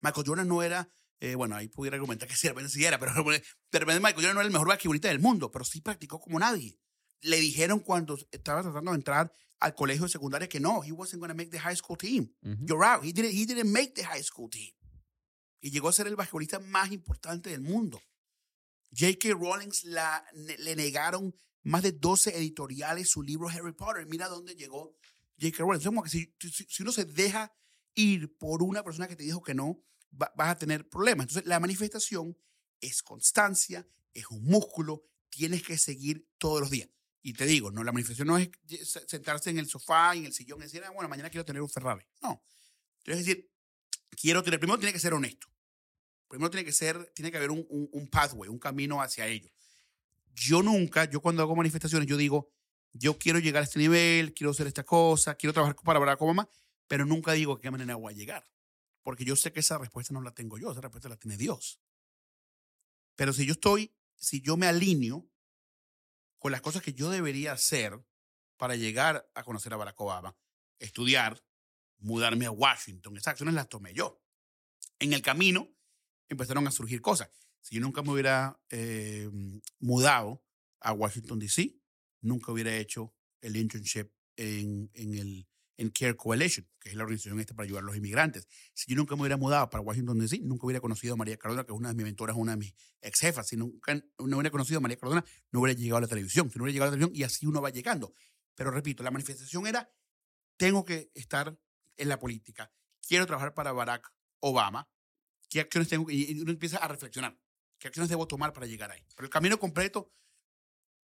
Michael Jordan no era, eh, bueno, ahí pudiera argumentar que sí, de repente sí era, pero de repente Michael Jordan no era el mejor basquetbolista del mundo, pero sí practicó como nadie. Le dijeron cuando estaba tratando de entrar al colegio de secundaria que no, he wasn't going to make the high school team. You're out. He didn't, he didn't make the high school team. Y llegó a ser el basquetbolista más importante del mundo. J.K. Rowling la, le negaron más de 12 editoriales su libro Harry Potter. Mira dónde llegó J.K. Rowling. Es como que si, si, si uno se deja ir por una persona que te dijo que no, va- vas a tener problemas. Entonces, la manifestación es constancia, es un músculo, tienes que seguir todos los días. Y te digo, no, la manifestación no es se- sentarse en el sofá, en el sillón y decir, ah, bueno, mañana quiero tener un Ferrari. No. Es decir, quiero tener, primero tiene que ser honesto. Primero tiene que ser, tiene que haber un, un, pathway, un camino hacia ello. Yo nunca, yo cuando hago manifestaciones, yo digo, yo quiero llegar a este nivel, quiero hacer esta cosa, quiero trabajar para Barack Obama, pero nunca digo de qué manera voy a llegar. Porque yo sé que esa respuesta no la tengo yo, esa respuesta la tiene Dios. Pero si yo estoy, si yo me alineo con las cosas que yo debería hacer para llegar a conocer a Barack Obama, estudiar, mudarme a Washington, esas acciones las tomé yo. En el camino empezaron a surgir cosas. Si yo nunca me hubiera eh, mudado a Washington, D.C., nunca hubiera hecho el internship en, en el en Care Coalition, que es la organización esta para ayudar a los inmigrantes. Si yo nunca me hubiera mudado para Washington, D.C., nunca hubiera conocido a María Cardona, que es una de mis mentoras, una de mis ex jefas. Si nunca no hubiera conocido a María Cardona, no hubiera llegado a la televisión. Si no hubiera llegado a la televisión, y así uno va llegando. Pero repito, la manifestación era, tengo que estar en la política, quiero trabajar para Barack Obama, ¿qué acciones tengo? Y uno empieza a reflexionar, ¿qué acciones debo tomar para llegar ahí? Pero el camino completo,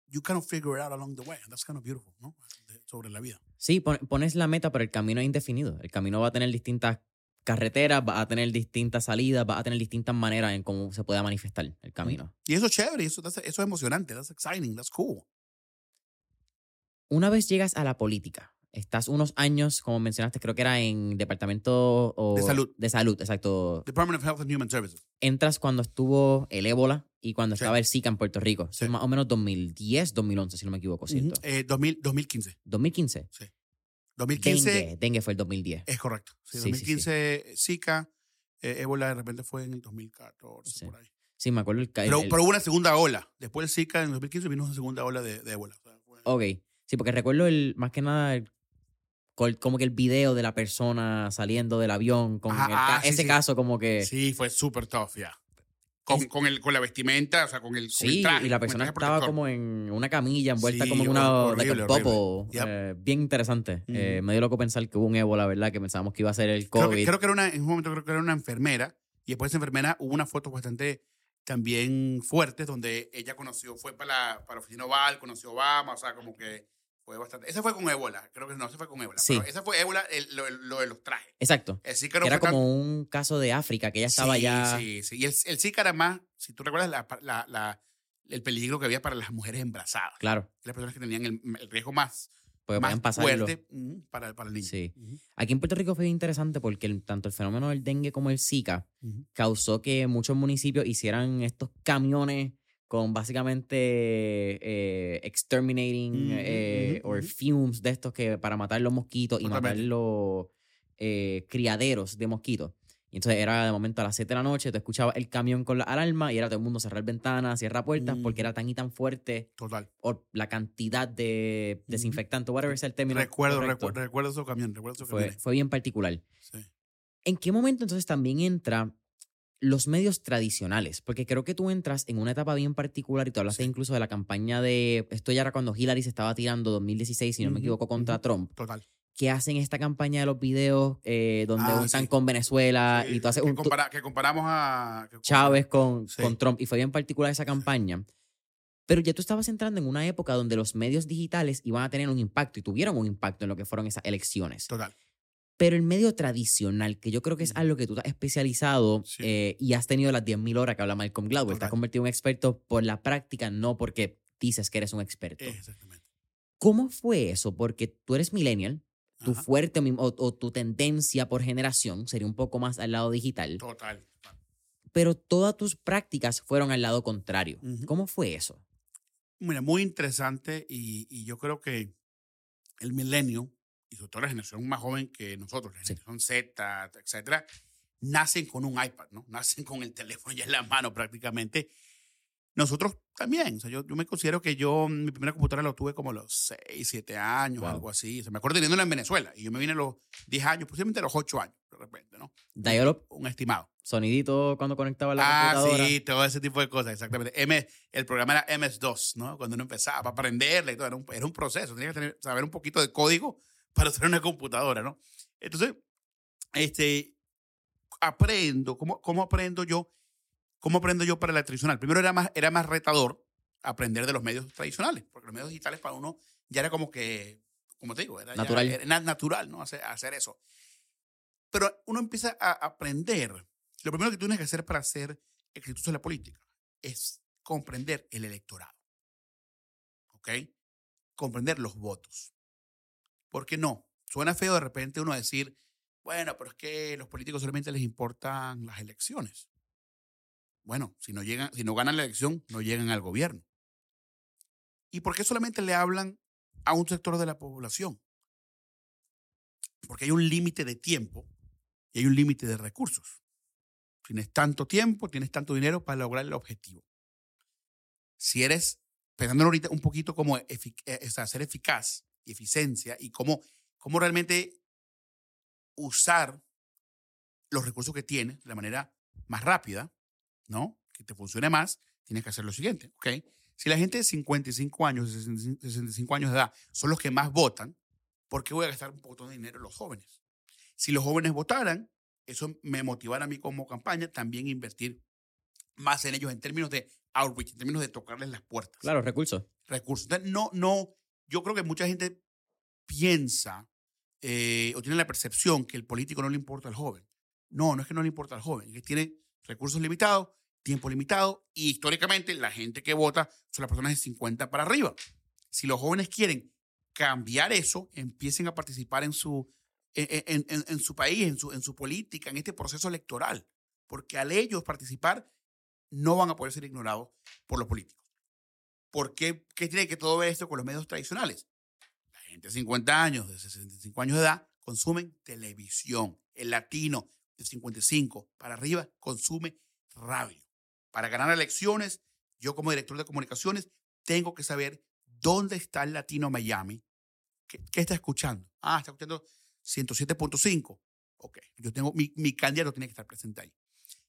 you kind of figure it out along the way. That's kind of beautiful, ¿no? Sobre la vida. Sí, pon- pones la meta, pero el camino es indefinido. El camino va a tener distintas carreteras, va a tener distintas salidas, va a tener distintas maneras en cómo se pueda manifestar el camino. Y eso es chévere, eso, eso es emocionante, that's exciting, that's cool. Una vez llegas a la política, estás unos años, como mencionaste, creo que era en departamento o- De salud. De salud, exacto. Department of Health and Human Services. Entras cuando estuvo el ébola y cuando Sí. estaba el Zika en Puerto Rico. Sí. Más o menos 2010, 2011, si no me equivoco, ¿cierto? Ujú. Eh, 2000, 2015. 2015. 2015 Dengue, dengue fue el 2010. es correcto. Sí, Sí, sí, sí. 2015 Zika, eh, ébola de repente fue en el 2014, Sí. por ahí. Sí, me acuerdo el... ca- Pero, el- pero hubo una segunda ola. Después del Zika, en 2015 vino una segunda ola de, de ébola. O sea, fue- Ok. Sí, porque recuerdo el, más que nada, el- como que el video de la persona saliendo del avión con Ajá, el ca- ah, sí, ese sí. caso como que... Sí, Sí, fue súper tough, ya. Con, Es- con, el, con la vestimenta, o sea, con el, con el traje. y la persona estaba como en una camilla envuelta Sí, como en una horrible. Yep. Eh, bien interesante. Eh, me dio loco pensar que hubo un ébola, ¿verdad? Que pensábamos que iba a ser el Creo COVID. que, creo que era una, en un momento creo que era una enfermera. Y después de esa enfermera hubo una foto bastante también fuerte donde ella conoció, fue para la, para oficina Oval, conoció a Obama, o sea, como que fue bastante. Esa fue con ébola, creo que no, esa fue con ébola. Sí. Pero esa fue ébola, el- lo, lo de los trajes. Exacto. El era tan- como un caso de África, que ella estaba sí, ya... Sí, sí. Y el, el Zika era más, si tú recuerdas, la, la- la- el peligro que había para las mujeres embarazadas. Claro, Las personas que tenían el, el riesgo más, porque más fuerte para, para el niño. Sí. Aquí en Puerto Rico fue interesante porque el- tanto el fenómeno del dengue como el Zika causó que muchos municipios hicieran estos camiones con básicamente eh, exterminating eh, or fumes de estos que para matar los mosquitos y matar los eh, criaderos de mosquitos. Y entonces era de momento a las 7 de la noche, tú escuchabas el camión con la alarma y era todo el mundo cerrar ventanas, cierra puertas, porque era tan y tan fuerte Total. o la cantidad de desinfectante, whatever es el término. Recuerdo, recuerdo, recuerdo esos camiones, recuerdo esos fue, camiones. fue bien particular. Sí. ¿En qué momento entonces también entra los medios tradicionales? Porque creo que tú entras en una etapa bien particular y tú hablaste Sí. incluso de la campaña de, esto ya era cuando Hillary se estaba tirando 2016, si no me equivoco, contra. Trump, Total. que hacen esta campaña de los videos eh, donde Ah, sí. con Venezuela Sí, y tú haces que, un... tú- compara- que comparamos a que Chávez con, con Trump y fue bien particular esa campaña. Pero ya tú estabas entrando en una época donde los medios digitales iban a tener un impacto y tuvieron un impacto en lo que fueron esas elecciones. Total. Pero el medio tradicional, que yo creo que es algo que tú has especializado Sí. eh, y has tenido las 10.000 horas que habla Malcolm Gladwell, te has convertido en un experto por la práctica, no porque dices que eres un experto. Exactamente. ¿Cómo fue eso? Porque tú eres millennial, tu fuerte o, tu tendencia por generación sería un poco más al lado digital, Total. pero todas tus prácticas fueron al lado contrario. ¿Cómo fue eso? mira, muy interesante y, y yo creo que el milenio, y sobre todo la generación más joven que nosotros, la Sí. generación Z, etcétera, nacen con un iPad, ¿no? Nacen con el teléfono ya en la mano prácticamente. Nosotros también, o sea, yo, yo me considero que yo mi primera computadora lo tuve como a los 6, 7 años, Wow. algo así. O sea, me acuerdo teniéndola en Venezuela y yo me vine a los 10 años, posiblemente a los 8 años, de repente, ¿no? Dial-up, Un estimado. sonidito cuando conectaba la Ah, computadora. sí, todo ese tipo de cosas, exactamente. M, el programa era MS2, ¿no? Cuando uno empezaba a aprenderle y todo, era un, era un proceso, tenía que tener- saber un poquito de código para usar una computadora, ¿no? Entonces, este, aprendo, ¿cómo, cómo aprendo yo? ¿Cómo aprendo yo para la tradicional? Primero era más, era más retador aprender de los medios tradicionales, porque los medios digitales para uno ya era como que, como te digo, era, ya- Natural. era na- natural, ¿no? Hacer, hacer eso. Pero uno empieza a aprender. Lo primero que tú tienes que hacer para ser exitoso en la política es comprender el electorado. ¿Ok? Comprender los votos. ¿Por qué no? Suena feo de repente uno decir, bueno, pero es que los políticos solamente les importan las elecciones. Bueno, si no, llegan, si no ganan la elección, no llegan al gobierno. ¿Y por qué solamente le hablan a un sector de la población? Porque hay un límite de tiempo y hay un límite de recursos. Tienes tanto tiempo, tienes tanto dinero para lograr el objetivo. Si eres, pensándolo ahorita un poquito como eh, ser eficaz y eficiencia y cómo, cómo realmente usar los recursos que tienes de la manera más rápida, ¿no? Que te funcione más, tienes que hacer lo siguiente, ¿ok? Si la gente de 55 años, 65 65 años de edad son los que más votan, ¿por qué voy a gastar un poco de dinero en los jóvenes? Si los jóvenes votaran, eso me motivará a mí como campaña también a invertir más en ellos en términos de outreach, en términos de tocarles las puertas Claro, recursos. recursos. Entonces, no, no, yo creo que mucha gente piensa eh, o tiene la percepción que el político no le importa al joven. No, no es que no le importa al joven, es que tiene recursos limitados, tiempo limitado y históricamente la gente que vota son las personas de 50 para arriba. Si los jóvenes quieren cambiar eso, empiecen a participar en su, en, su país, en su, en su política, en este proceso electoral, porque al ellos participar no van a poder ser ignorados por los políticos. ¿Por qué, tiene que todo esto con los medios tradicionales? La gente de 50 años, de 65 años de edad, consumen televisión. El latino de 55 para arriba consume radio. Para ganar elecciones, yo como director de comunicaciones tengo que saber dónde está el latino Miami. ¿Qué, está escuchando? Ah, está escuchando 107.5. Ok, yo tengo, mi candidato tiene que estar presente ahí.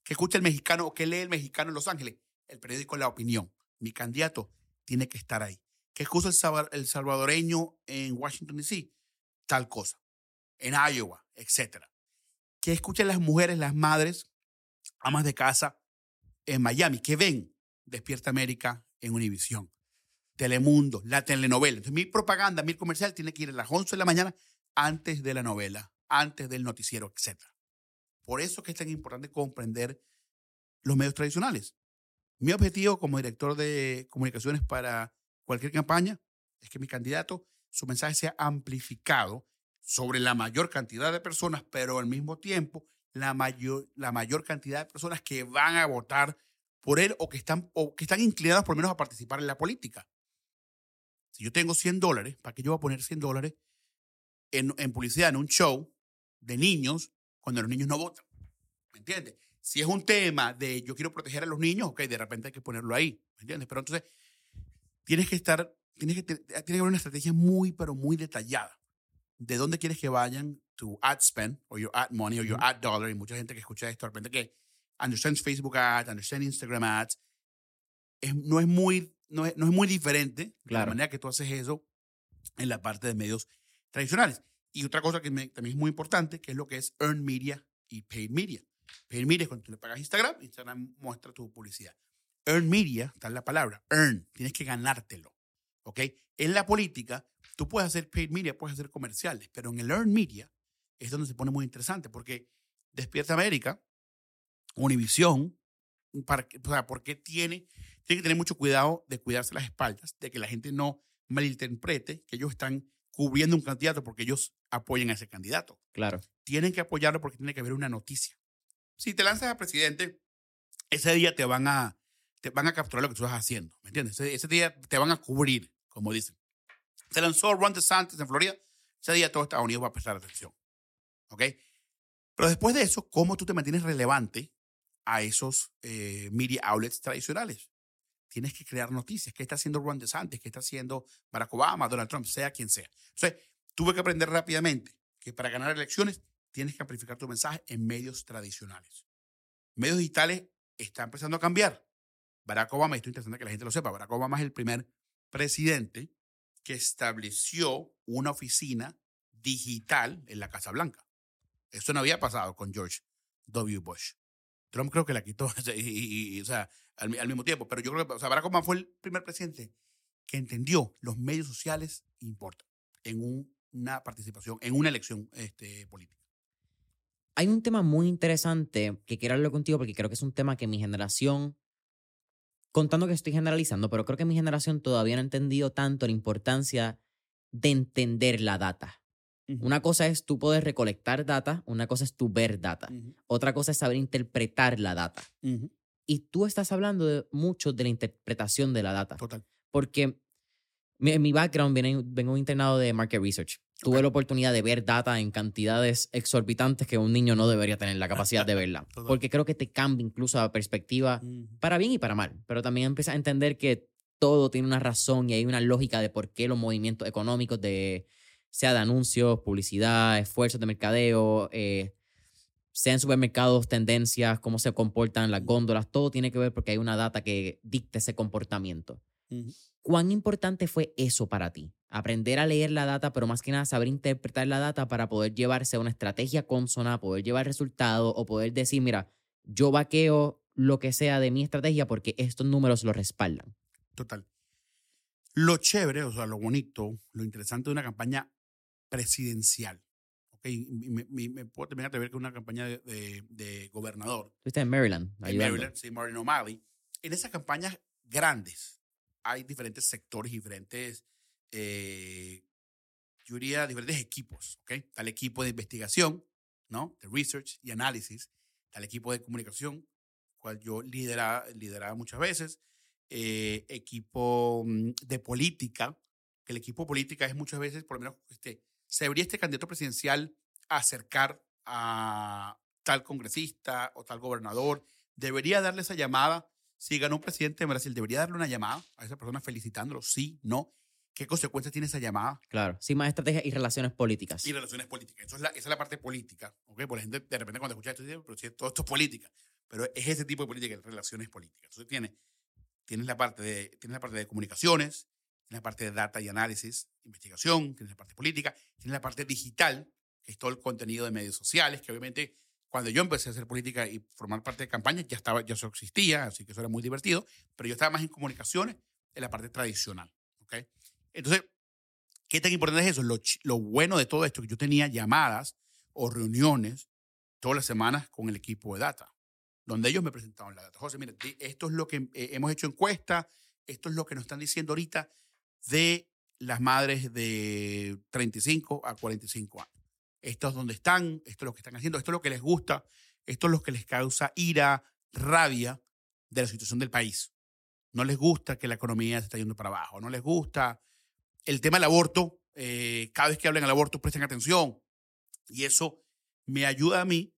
¿Qué escucha el mexicano o qué lee el mexicano en Los Ángeles? El periódico La Opinión. Mi candidato tiene que estar ahí. ¿Qué salva- el salvadoreño en Washington, D.C.? Tal cosa. En Iowa, etc. ¿Qué escuchan las mujeres, las madres, amas de casa en Miami? ¿Qué ven? Despierta América en Univisión. Telemundo, la telenovela. Entonces, mi propaganda, mi comercial tiene que ir a las 11 de la mañana antes de la novela, antes del noticiero, etc. Por eso es que es tan importante comprender los medios tradicionales. Mi objetivo como director de comunicaciones para cualquier campaña es que mi candidato, su mensaje sea amplificado sobre la mayor cantidad de personas, pero al mismo tiempo la mayor, la mayor cantidad de personas que van a votar por él o que están, o que están inclinadas por lo menos a participar en la política. Si yo tengo 100 dólares, ¿para qué yo voy a poner 100 dólares en, en publicidad, en un show de niños, cuando los niños no votan? ¿Me entiendes? Si es un tema de yo quiero proteger a los niños, ok, de repente hay que ponerlo ahí, ¿me entiendes? Pero entonces tienes que estar, tienes que, te- tiene que haber una estrategia muy, pero muy detallada de dónde quieres que vayan tu ad spend o your ad money o your ad dollar. Y mucha gente que escucha esto de repente que understands Facebook ads, understands Instagram ads, es- no, es muy, no, es, no es muy diferente de la Claro. manera que tú haces eso en la parte de medios tradicionales. Y otra cosa que me- también es muy importante, que es lo que es earned media y paid media. Paid media es cuando tú le pagas Instagram, Instagram muestra tu publicidad. Earned media, está en la palabra, earn, tienes que ganártelo. ¿Ok? En la política, tú puedes hacer paid media, puedes hacer comerciales, pero en el earned media es donde se pone muy interesante, porque Despierta América, Univisión, para, o sea, porque tiene, tiene que tener mucho cuidado de cuidarse las espaldas, de que la gente no malinterprete que ellos están cubriendo un candidato porque ellos apoyan a ese candidato. Claro. Tienen que apoyarlo porque tiene que haber una noticia. Si te lanzas a presidente, ese día te van a, te van a capturar lo que tú estás haciendo, ¿me entiendes? Ese, día te van a cubrir, como dicen. Se lanzó Ron DeSantis en Florida, ese día todo Estados Unidos va a prestar atención, ¿ok? Pero después de eso, ¿cómo tú te mantienes relevante a esos eh, media outlets tradicionales? Tienes que crear noticias. ¿Qué está haciendo Ron DeSantis? ¿Qué está haciendo Barack Obama, Donald Trump, sea quien sea? Entonces, tuve que aprender rápidamente que para ganar elecciones tienes que amplificar tu mensaje en medios tradicionales. Medios digitales están empezando a cambiar. Barack Obama, esto es interesante que la gente lo sepa, Barack Obama es el primer presidente que estableció una oficina digital en la Casa Blanca. Eso no había pasado con George W. Bush. Trump creo que la quitó, y, o sea, al, al, mismo tiempo. Pero yo creo que o sea, Barack Obama fue el primer presidente que entendió los medios sociales importan en un, una participación, en una elección este, política. Hay un tema muy interesante que quiero hablar contigo porque creo que es un tema que mi generación, contando que estoy generalizando, pero creo que mi generación todavía no ha entendido tanto la importancia de entender la data. Uh -huh. Una cosa es tú poder recolectar data, una cosa es tú ver data, uh -huh. otra cosa es saber interpretar la data. Uh -huh. Y tú estás hablando de mucho de la interpretación de la data. Total. Porque en mi background viene, vengo un internado de market research. Tuve la oportunidad de ver data en cantidades exorbitantes que un niño no debería tener la capacidad de verla. porque creo que te cambia incluso la perspectiva para bien y para mal. Pero también empiezas a entender que todo tiene una razón y hay una lógica de por qué los movimientos económicos de sea de anuncios, publicidad, esfuerzos de mercadeo, eh, sea en supermercados, tendencias, cómo se comportan las góndolas, todo tiene que ver porque hay una data que dicta ese comportamiento. ¿Cuán importante fue eso para ti? Aprender a leer la data, pero más que nada saber interpretar la data para poder llevarse a una estrategia consona, poder llevar resultados o poder decir, mira, yo vaqueo lo que sea de mi estrategia porque estos números lo respaldan. Total. Lo chévere, o sea, lo bonito, lo interesante de una campaña presidencial. Okay, me, me, me, puedo terminar de ver que una campaña de, de, de gobernador. Estuviste en Maryland. En. Maryland, sí, Martin O'Malley. En esas campañas grandes hay diferentes sectores, diferentes, eh, yo diría, diferentes equipos. ¿okay? Está el equipo de investigación, ¿no? De research y análisis. Está el equipo de comunicación, cual yo lideraba, lideraba muchas veces. Eh, equipo mm, de política, que el equipo política es muchas veces, por lo menos, este, se debería este candidato presidencial acercar a tal congresista o tal gobernador, debería darle esa llamada. Si ganó un presidente de Brasil, debería darle una llamada a esa persona felicitándolo, sí, no. ¿Qué consecuencias tiene esa llamada? Claro, sí, más estrategia y relaciones políticas. Y relaciones políticas. Eso es la, esa es la parte política. ¿okay? Por la gente, de repente, cuando escucha esto, dice, pero si todo esto es política. Pero es ese tipo de política, relaciones políticas. Entonces, tienes, tienes, la parte de, tienes la parte de comunicaciones, tienes la parte de data y análisis, investigación, tienes la parte política, tienes la parte digital, que es todo el contenido de medios sociales, que obviamente cuando yo empecé a hacer política y formar parte de campañas, ya, estaba, ya eso existía, así que eso era muy divertido, pero yo estaba más en comunicaciones, en la parte tradicional. ¿okay? Entonces, ¿qué tan importante es eso? Lo, bueno de todo esto, que yo tenía llamadas o reuniones todas las semanas con el equipo de data, donde ellos me presentaban la data. José, mire, esto es lo que eh, hemos hecho encuesta, esto es lo que nos están diciendo ahorita de las madres de 35 a 45 años. Esto es donde están, esto es lo que están haciendo, esto es lo que les gusta, esto es lo que les causa ira, rabia de la situación del país. No les gusta que la economía se está yendo para abajo, no les gusta el tema del aborto. Eh, cada vez que hablen del aborto, presten atención. Y eso me ayuda a mí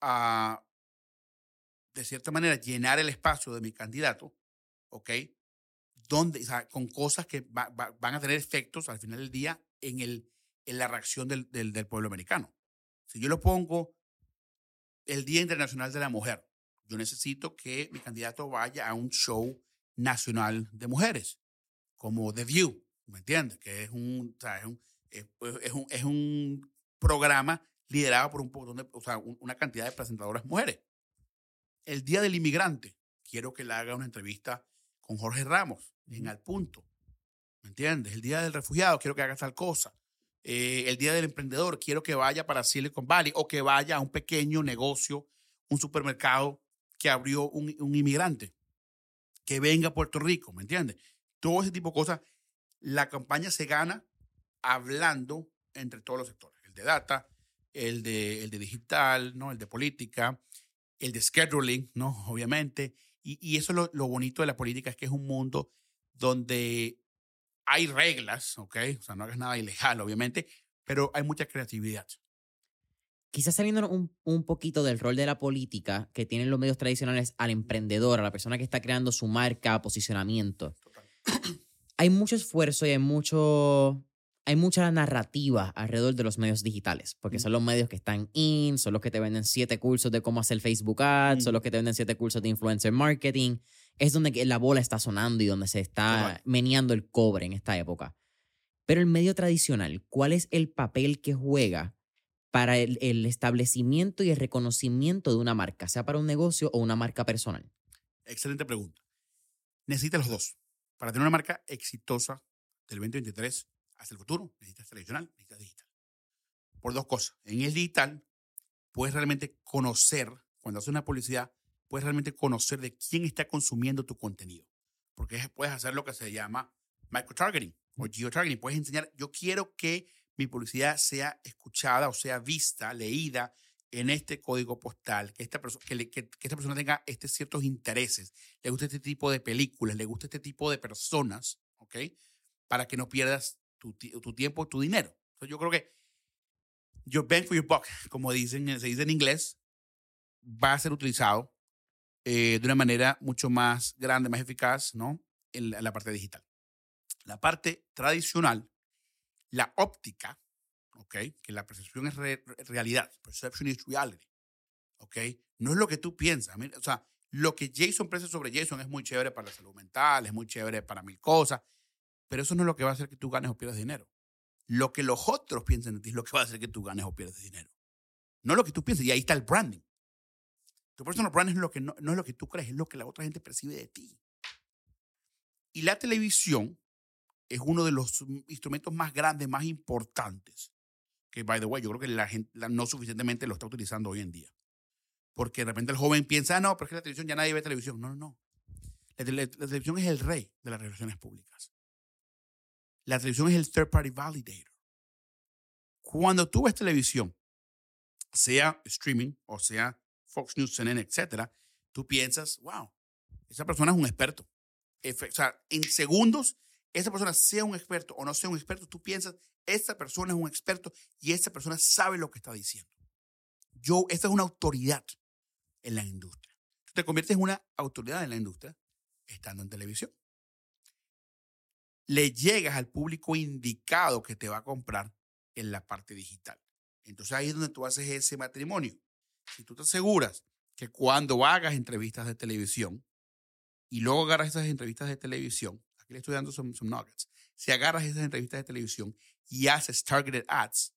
a, de cierta manera, llenar el espacio de mi candidato, ¿ok? Donde, o sea, con cosas que va, va, van a tener efectos al final del día en, el, en la reacción del, del, del, pueblo americano. Si yo lo pongo el Día Internacional de la Mujer, yo necesito que mi candidato vaya a un show nacional de mujeres, como The View, ¿me entiendes? Que es un, o sea, es, un, es, es, un, es un programa liderado por un, de, o sea, una cantidad de presentadoras mujeres. El Día del Inmigrante, quiero que le haga una entrevista con Jorge Ramos, en Al Punto. ¿Me entiendes? El Día del Refugiado, quiero que haga tal cosa. Eh, el Día del Emprendedor, quiero que vaya para Silicon Valley o que vaya a un pequeño negocio, un supermercado que abrió un, un inmigrante, que venga a Puerto Rico, ¿me entiendes? Todo ese tipo de cosas. La campaña se gana hablando entre todos los sectores. El de data, el de, el de digital, ¿no? el de política, el de scheduling, ¿no? obviamente, Y, y eso es lo, lo bonito de la política, es que es un mundo donde hay reglas, ¿ok? O sea, no hagas nada ilegal, obviamente, pero hay mucha creatividad. Quizás saliendo un, un poquito del rol de la política que tienen los medios tradicionales al emprendedor, a la persona que está creando su marca, posicionamiento. Total. Hay mucho esfuerzo y hay mucho hay mucha narrativa alrededor de los medios digitales, porque son los medios que están in, son los que te venden siete cursos de cómo hacer Facebook Ads, son Mm. los que te venden siete cursos de influencer marketing. Es donde la bola está sonando y donde se está meneando el cobre en esta época. Pero el medio tradicional, ¿cuál es el papel que juega para el, el establecimiento y el reconocimiento de una marca, sea para un negocio o una marca personal? Excelente pregunta. Necesitas los dos. Para tener una marca exitosa del 2023 hacia el futuro, necesitas tradicional, necesitas digital. Por dos cosas. En el digital, puedes realmente conocer, cuando haces una publicidad, puedes realmente conocer de quién está consumiendo tu contenido. Porque es- puedes hacer lo que se llama microtargeting o geotargeting. Puedes enseñar, yo quiero que mi publicidad sea escuchada o sea vista, leída en este código postal, que esta, perso- que, que- que esta persona tenga este ciertos intereses, le gusta este tipo de películas, le gusta este tipo de personas, ¿ok? Para que no pierdas tu, tu tiempo, tu dinero. Entonces, yo creo que your bang for your buck, como dicen, se dice en inglés, va a ser utilizado eh, de una manera mucho más grande, más eficaz, ¿no? En la, en la parte digital. La parte tradicional, la óptica, Que la percepción es re- re- realidad. Perception is reality, ¿ok? No es lo que tú piensas. O sea, lo que Jason piensa sobre Jason es muy chévere para la salud mental, es muy chévere para mil cosas, pero eso no es lo que va a hacer que tú ganes o pierdas dinero. Lo que los otros piensan de ti es lo que va a hacer que tú ganes o pierdas dinero. No lo que tú piensas. Y ahí está el branding. Tu personal branding es lo que no, es lo que tú crees, es lo que la otra gente percibe de ti. Y la televisión es uno de los instrumentos más grandes, más importantes, que, by the way, yo creo que la gente la- no suficientemente lo está utilizando hoy en día. Porque de repente el joven piensa, ah, no, pero es que la televisión ya nadie ve televisión. No, no, no. La, tele- la televisión es el rey de las relaciones públicas. La televisión es el third party validator. Cuando tú ves televisión, sea streaming o sea Fox News, CNN, etcétera, tú piensas, wow, esa persona es un experto. Efe- O sea, en segundos, esa persona sea un experto o no sea un experto, tú piensas, esta persona es un experto y esta persona sabe lo que está diciendo. Yo, esta es una autoridad en la industria. Tú te conviertes en una autoridad en la industria estando en televisión. Le llegas al público indicado que te va a comprar en la parte digital. Entonces ahí es donde tú haces ese matrimonio. Si tú te aseguras que cuando hagas entrevistas de televisión y luego agarras esas entrevistas de televisión, le estoy dando some, some nuggets, si agarras esas entrevistas de televisión y haces targeted ads,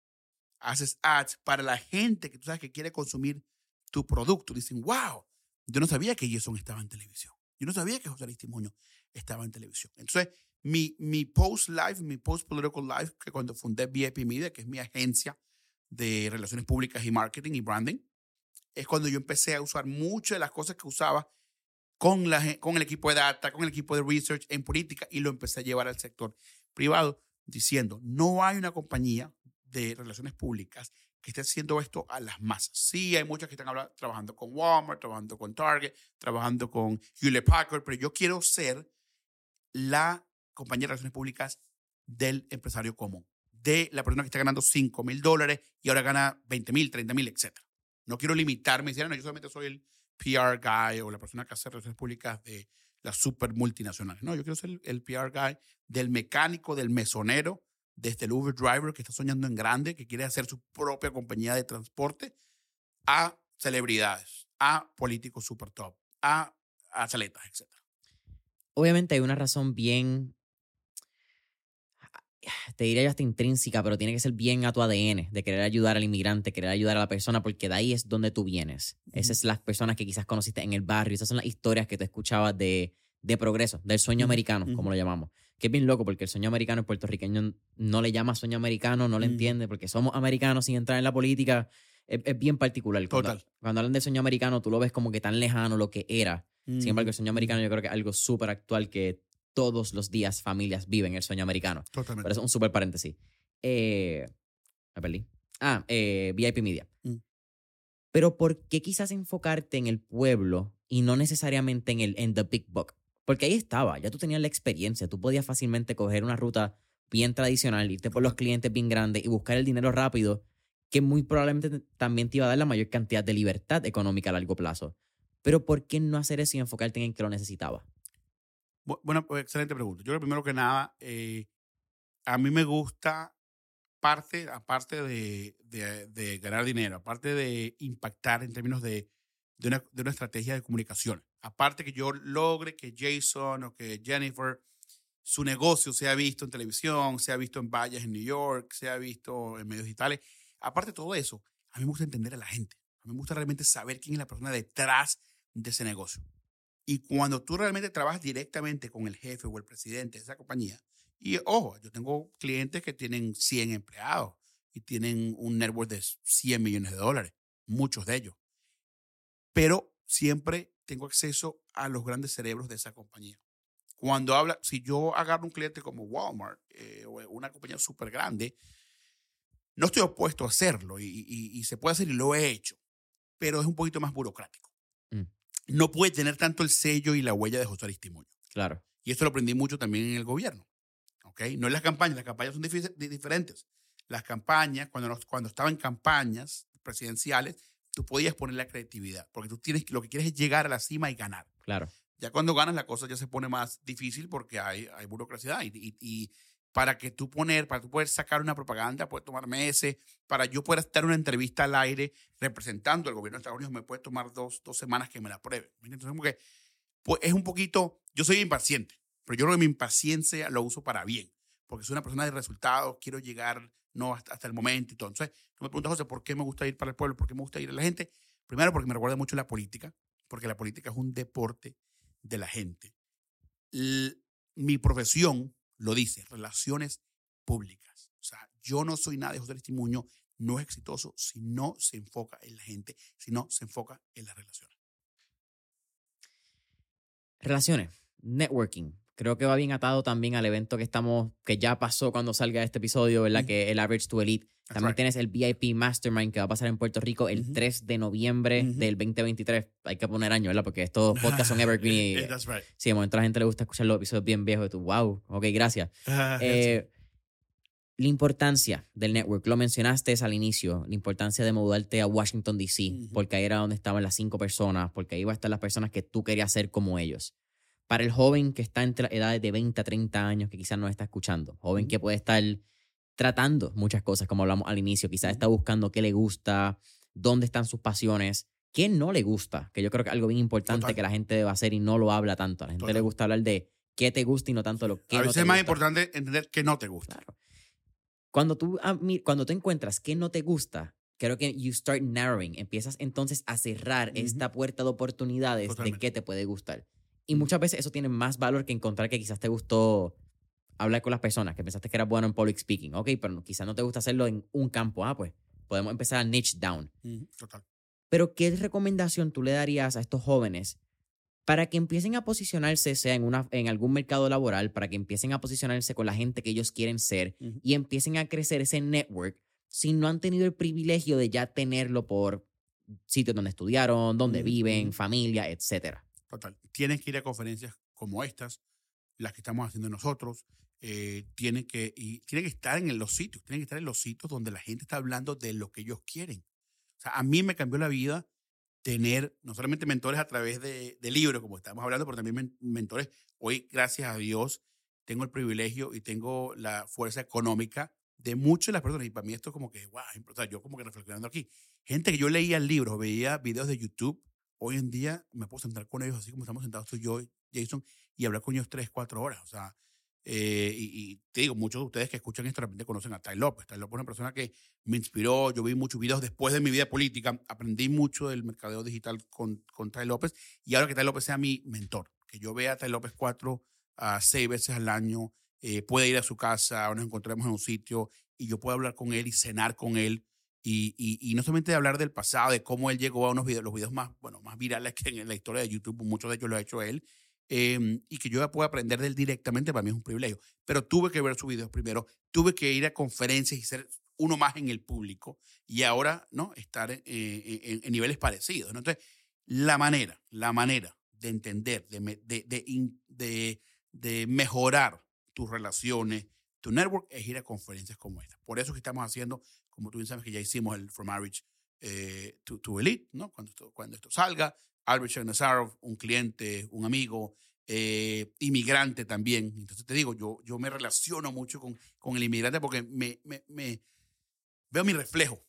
haces ads para la gente que tú sabes que quiere consumir tu producto, dicen, wow, yo no sabía que Jason estaba en televisión. Yo no sabía que José Luis estaba en televisión. Entonces, mi, mi post live, mi post political live, que cuando fundé VIP Media, que es mi agencia de relaciones públicas y marketing y branding, es cuando yo empecé a usar muchas de las cosas que usaba con, la, con el equipo de data, con el equipo de research en política y lo empecé a llevar al sector privado diciendo, no hay una compañía de relaciones públicas que esté haciendo esto a las masas. Sí, hay muchas que están habla- trabajando con Walmart, trabajando con Target, trabajando con Hewlett Packard, pero yo quiero ser la compañía de relaciones públicas del empresario común, de la persona que está ganando 5 mil dólares y ahora gana 20 mil, 30 mil, etc. No quiero limitarme y decir, "Ah, no, yo solamente soy el PR guy o la persona que hace relaciones públicas de las super multinacionales. No, yo quiero ser el, el PR guy del mecánico, del mesonero, desde el Uber driver que está soñando en grande, que quiere hacer su propia compañía de transporte, a celebridades, a políticos super top, a atletas, etc. Obviamente hay una razón bien, te diría yo hasta intrínseca, pero tiene que ser bien a tu ADN, de querer ayudar al inmigrante, querer ayudar a la persona, porque de ahí es donde tú vienes. Esas son las personas que quizás conociste en el barrio, esas son las historias que tú escuchabas de, de progreso, del sueño americano, como lo llamamos. Que es bien loco, porque el sueño americano el puertorriqueño no le llama sueño americano, no le Ujú. entiende, porque somos americanos sin entrar en la política. Es, es bien particular. Cuando, Total. cuando hablan del sueño americano, tú lo ves como que tan lejano lo que era. Sin embargo, el sueño americano yo creo que es algo súper actual que todos los días familias viven el sueño americano. Totalmente. Pero es un súper paréntesis. Eh, me perdí. Ah, eh, VIP Media. Mm. Pero ¿por qué quizás enfocarte en el pueblo y no necesariamente en el en the big book. Porque ahí estaba, ya tú tenías la experiencia, tú podías fácilmente coger una ruta bien tradicional, irte por los clientes bien grandes y buscar el dinero rápido, que muy probablemente también te iba a dar la mayor cantidad de libertad económica a largo plazo. Pero ¿por qué no hacer eso y enfocarte en que lo necesitaba? Bueno, excelente pregunta. Yo creo primero que nada, eh, a mí me gusta parte, aparte de, de, ganar dinero, aparte de impactar en términos de, de, una, de una estrategia de comunicación, aparte que yo logre que Jason o que Jennifer, su negocio se ha visto en televisión, se ha visto en vallas en New York, se ha visto en medios digitales, aparte de todo eso, a mí me gusta entender a la gente. A mí me gusta realmente saber quién es la persona detrás de ese negocio. Y cuando tú realmente trabajas directamente con el jefe o el presidente de esa compañía, y ojo, yo tengo clientes que tienen 100 empleados y tienen un network de 100 millones de dólares, muchos de ellos. Pero siempre tengo acceso a los grandes cerebros de esa compañía. Cuando habla, si yo agarro un cliente como Walmart eh, o una compañía súper grande, no estoy opuesto a hacerlo y, se puede hacer y lo he hecho, pero es un poquito más burocrático. Mm. No puede tener tanto el sello y la huella de José Aristimuño. Claro. Y esto lo aprendí mucho también en el gobierno. No en las campañas, las campañas son diferentes. Las campañas, cuando, cuando estaba en campañas presidenciales, tú podías poner la creatividad, porque tú tienes, lo que quieres es llegar a la cima y ganar. Claro. Ya cuando ganas la cosa ya se pone más difícil porque hay, hay burocracia y, y, para que tú poner, para tú poder sacar una propaganda puede tomar meses, para yo poder estar una entrevista al aire representando al gobierno de Estados Unidos me puede tomar dos, dos semanas que me la prueben. Entonces, pues es un poquito, yo soy impaciente. Pero yo creo que mi impaciencia lo uso para bien, porque soy una persona de resultados, quiero llegar no hasta, el momento y todo. Entonces, tú me preguntas, José, ¿por qué me gusta ir para el pueblo? ¿Por qué me gusta ir a la gente? Primero, porque me recuerda mucho la política, porque la política es un deporte de la gente. mi profesión lo dice, relaciones públicas. O sea, yo no soy nada de José Estimuño, no es exitoso si no se enfoca en la gente, si no se enfoca en las relaciones. Relaciones, networking creo que va bien atado también al evento que estamos, que ya pasó cuando salga este episodio, ¿verdad? Que el Average to Elite. También tienes el VIP Mastermind que va a pasar en Puerto Rico el 3 de noviembre del 2023. Hay que poner año, ¿verdad? Porque estos podcasts son evergreen. Y, That's right. Sí, de momento a la gente le gusta escuchar los episodios bien viejos. Y tú, wow, ok, gracias. eh, la importancia del network, lo mencionaste al inicio, la importancia de mudarte a Washington, D.C., porque ahí era donde estaban las cinco personas, porque ahí iban a estar las personas que tú querías ser como ellos para el joven que está entre edades de 20 a 30 años, que quizás no está escuchando, joven que puede estar tratando muchas cosas, como hablamos al inicio, quizás está buscando qué le gusta, dónde están sus pasiones, qué no le gusta, que yo creo que es algo bien importante que la gente debe hacer y no lo habla tanto. A la gente le gusta hablar de qué te gusta y no tanto lo que a veces es más importante entender qué no te gusta. Cuando tú, cuando tú encuentras qué no te gusta, creo que you start narrowing, empiezas entonces a cerrar esta puerta de oportunidades de qué te puede gustar. Y muchas veces eso tiene más valor que encontrar que quizás te gustó hablar con las personas, que pensaste que era bueno en public speaking. Ok, pero quizás no te gusta hacerlo en un campo. Ah, pues podemos empezar a niche down. total. Pero, ¿qué recomendación tú le darías a estos jóvenes para que empiecen a posicionarse, sea en, una, en algún mercado laboral, para que empiecen a posicionarse con la gente que ellos quieren ser y empiecen a crecer ese network si no han tenido el privilegio de ya tenerlo por sitios donde estudiaron, donde viven, familia, etcétera? Total. Tienes que ir a conferencias como estas, las que estamos haciendo nosotros. Eh, tienen que, y tiene que estar en los sitios, tienen que estar en los sitios donde la gente está hablando de lo que ellos quieren. O sea, a mí me cambió la vida tener no solamente mentores a través de, de libros, como estamos hablando, pero también mentores. Hoy, gracias a Dios, tengo el privilegio y tengo la fuerza económica de muchas de las personas. Y para mí esto es como que, wow, o sea, yo como que reflexionando aquí. Gente que yo leía el libro, veía videos de YouTube hoy en día me puedo sentar con ellos así como estamos sentados tú y yo, Jason, y hablar con ellos tres, cuatro horas. O sea, eh, y, te digo, muchos de ustedes que escuchan esto de repente conocen a Tai López. Tai López es una persona que me inspiró. Yo vi muchos videos después de mi vida política. Aprendí mucho del mercadeo digital con, con Tai López. Y ahora que Tai López sea mi mentor, que yo vea a Tai López cuatro a seis veces al año, eh, puede ir a su casa, nos encontremos en un sitio y yo puedo hablar con él y cenar con él y, y, no solamente de hablar del pasado, de cómo él llegó a unos videos, los videos más, bueno, más virales que en la historia de YouTube, muchos de ellos lo ha hecho él, em, y que yo pueda aprender de él directamente, para mí es un privilegio. Pero tuve que ver sus videos primero, tuve que ir a conferencias y ser uno más en el público, y ahora, ¿no? Estar en, niveles parecidos. Entonces, La manera, la manera de entender, de, de, de, de, de mejorar tus relaciones, tu network, es ir a conferencias como esta. Por eso que estamos haciendo, como tú bien sabes que ya hicimos el From Marriage eh, to, Elite, ¿no? Cuando esto, cuando esto salga. Albert un cliente, un amigo, eh, inmigrante también. Entonces te digo, yo, yo me relaciono mucho con, con el inmigrante porque me, veo mi reflejo.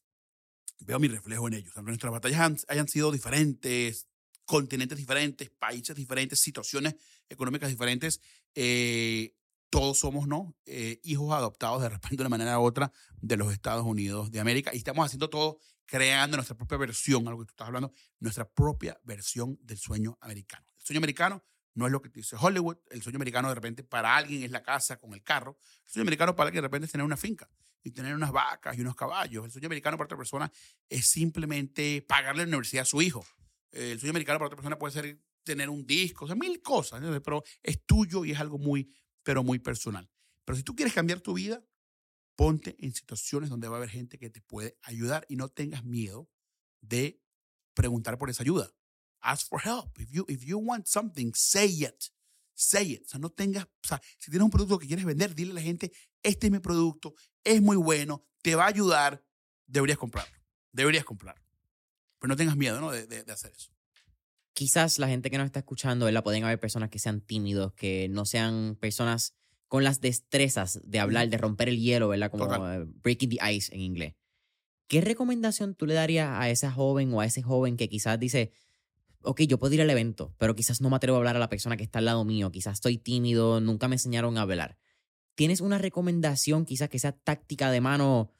Veo mi reflejo en ellos. Nuestras batallas hayan sido diferentes, continentes diferentes, países diferentes, situaciones económicas diferentes, eh, todos somos no eh, hijos adoptados de repente de una manera u otra de los Estados Unidos de América y estamos haciendo todo creando nuestra propia versión, algo que tú estás hablando, nuestra propia versión del sueño americano. El sueño americano no es lo que dice Hollywood, el sueño americano de repente para alguien es la casa con el carro, el sueño americano para alguien de repente es tener una finca y tener unas vacas y unos caballos, el sueño americano para otra persona es simplemente pagarle la universidad a su hijo, el sueño americano para otra persona puede ser tener un disco, o sea, mil cosas, pero es tuyo y es algo muy, pero muy personal. Pero si tú quieres cambiar tu vida, ponte en situaciones donde va a haber gente que te puede ayudar y no tengas miedo de preguntar por esa ayuda. Ask for help. If you, if you want something, say it. Say it. O sea, no tengas, o sea, si tienes un producto que quieres vender, dile a la gente, este es mi producto, es muy bueno, te va a ayudar, deberías comprarlo. Deberías comprarlo. Pero no tengas miedo ¿no? De, de, de hacer eso quizás la gente que nos está escuchando, ¿verdad? Pueden haber personas que sean tímidos, que no sean personas con las destrezas de hablar, de romper el hielo, ¿verdad? Como eh, breaking the ice en inglés. ¿Qué recomendación tú le darías a esa joven o a ese joven que quizás dice, ok, yo puedo ir al evento, pero quizás no me atrevo a hablar a la persona que está al lado mío, quizás estoy tímido, nunca me enseñaron a hablar? ¿Tienes una recomendación quizás que sea táctica de mano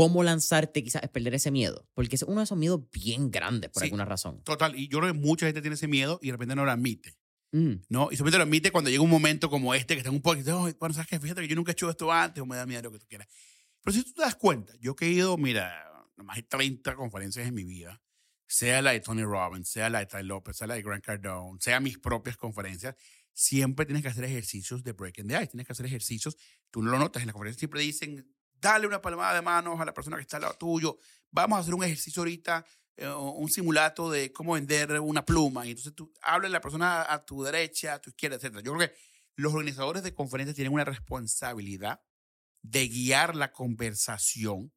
cómo lanzarte quizás es perder ese miedo, porque es uno de esos miedos bien grandes por alguna razón. Total, y yo creo que mucha gente tiene ese miedo y de repente no lo admite. Mm. ¿no? Y solamente lo admite cuando llega un momento como este, que está en un poco, oh, bueno, sabes que fíjate que yo nunca he hecho esto antes, o me da miedo lo que tú quieras. Pero si tú te das cuenta, yo que he ido, mira, más de 30 conferencias en mi vida, sea la de Tony Robbins, sea la de Ty López, sea la de Grant Cardone, sea mis propias conferencias, siempre tienes que hacer ejercicios de breaking the ice, tienes que hacer ejercicios, tú no lo notas, en la conferencia siempre dicen, dale una palmada de manos a la persona que está al lado tuyo, vamos a hacer un ejercicio ahorita eh, un simulato de cómo vender una pluma. Y entonces tú hablas a la persona a tu derecha, a tu izquierda, etc. Yo creo que los organizadores de conferencias tienen una responsabilidad de guiar la conversación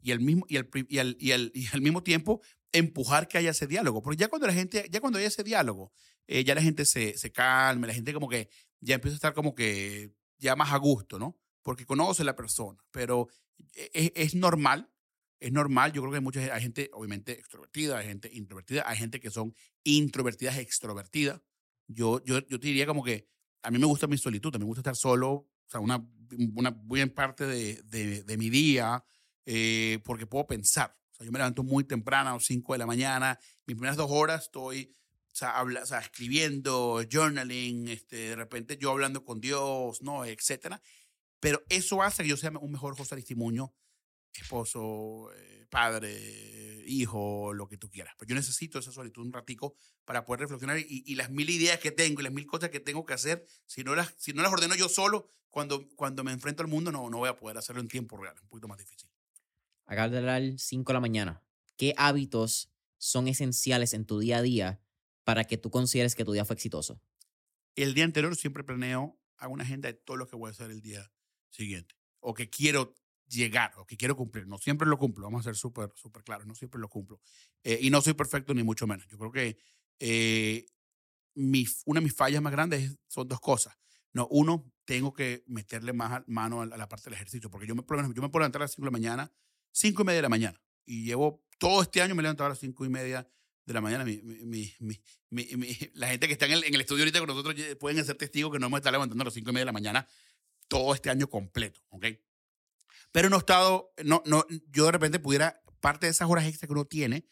y al mismo, y al, y al, y al, mismo tiempo empujar que haya ese diálogo. Porque ya cuando la gente, ya cuando hay ese diálogo, eh, ya la gente se, se calma, la gente como que ya empieza a estar como que ya más a gusto, ¿no? Porque conoce a la persona. Pero es, e, es normal es normal, yo creo que hay mucha hay gente, obviamente, extrovertida, hay gente introvertida, hay gente que son introvertidas extrovertidas. Yo, yo, yo te diría como que a mí me gusta mi solitud, me gusta estar solo, o sea, una, una buena parte de, de, de mi día, eh, porque puedo pensar. O sea, yo me levanto muy temprano, a las 5 de la mañana, mis primeras dos horas estoy o sea, habla, o sea, escribiendo, journaling, este, de repente yo hablando con Dios, ¿no? Etcétera. Pero eso hace que yo sea un mejor José Testimonio esposo, eh, padre, hijo, lo que tú quieras. Pero yo necesito esa solitud un ratico para poder reflexionar y, las mil ideas que tengo y las mil cosas que tengo que hacer, si no las, si no las ordeno yo solo, cuando, cuando me enfrento al mundo no, no voy a poder hacerlo en tiempo real, es un poquito más difícil. Acá de las 5 de la mañana. ¿Qué hábitos son esenciales en tu día a día para que tú consideres que tu día fue exitoso? El día anterior siempre planeo, hago una agenda de todo lo que voy a hacer el día siguiente o que quiero llegar o que quiero cumplir. No siempre lo cumplo, vamos a ser súper, súper claros, no siempre lo cumplo. Eh, y no soy perfecto ni mucho menos. Yo creo que eh, mi, una de mis fallas más grandes son dos cosas. No, uno, tengo que meterle más mano a la parte del ejercicio, porque yo me, yo me puedo levantar a las 5 de la mañana, 5 y media de la mañana, y llevo todo este año me he levantado a las 5 y media de la mañana. Mi, mi, mi, la gente que está en el, en el, estudio ahorita con nosotros pueden ser testigos que no hemos estado levantando a las 5 y media de la mañana todo este año completo, ¿ok? Pero no he estado, no, no, yo de repente pudiera, parte de esas horas extra que uno tiene,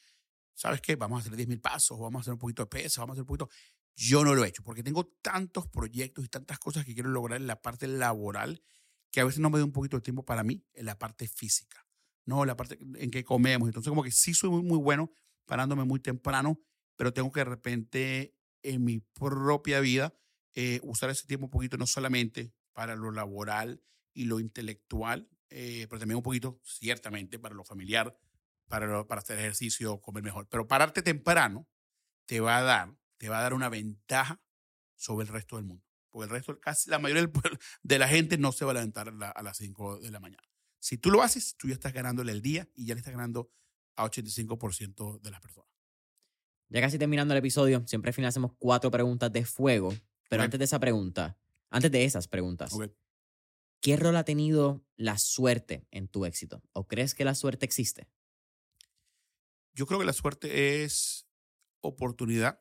¿sabes qué? Vamos a hacer 10 mil pasos, vamos a hacer un poquito de peso, vamos a hacer un poquito. Yo no lo he hecho porque tengo tantos proyectos y tantas cosas que quiero lograr en la parte laboral que a veces no me da un poquito de tiempo para mí en la parte física, ¿no? La parte en que comemos. Entonces, como que sí soy muy, muy bueno parándome muy temprano, pero tengo que de repente en mi propia vida eh, usar ese tiempo un poquito no solamente para lo laboral y lo intelectual, eh, pero también un poquito, ciertamente, para lo familiar, para, para hacer ejercicio, comer mejor. Pero pararte temprano te va a dar, te va a dar una ventaja sobre el resto del mundo. Porque el resto, casi la mayoría de la gente no se va a levantar a, la- a las 5 de la mañana. Si tú lo haces, tú ya estás ganándole el día y ya le estás ganando a 85% de las personas. Ya casi terminando el episodio, siempre al final hacemos cuatro preguntas de fuego. Pero Ok. antes de esa pregunta, antes de esas preguntas. ¿qué rol ha tenido la suerte en tu éxito? ¿O crees que la suerte existe? Yo creo que la suerte es oportunidad.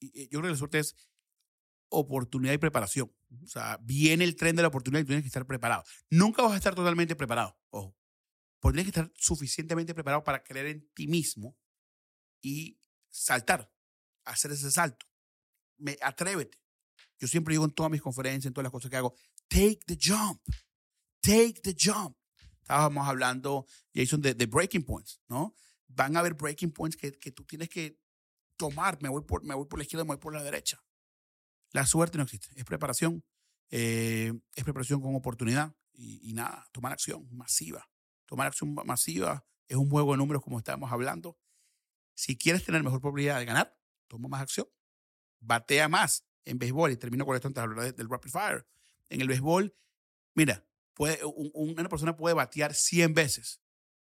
Yo creo que la suerte es oportunidad y preparación. O sea, viene el tren de la oportunidad y tienes que estar preparado. Nunca vas a estar totalmente preparado, ojo. Pero tienes que estar suficientemente preparado para creer en ti mismo y saltar, hacer ese salto. Me, atrévete. Yo siempre digo en todas mis conferencias, en todas las cosas que hago, take the jump. Take the jump. Estábamos hablando, Jason, de, breaking points, ¿no? Van a haber breaking points que, que tú tienes que tomar. Me voy, por, me voy por la izquierda, me voy por la derecha. La suerte no existe. Es preparación. eh, es preparación con oportunidad. Y, y nada, tomar acción masiva. Tomar acción ma- masiva es un juego de números como estábamos hablando. Si quieres tener mejor probabilidad de ganar, toma más acción. Batea más en béisbol. Y termino con esto antes de hablar de- del rapid fire. En el béisbol, mira, puede, un- un- una persona puede batear 100 veces.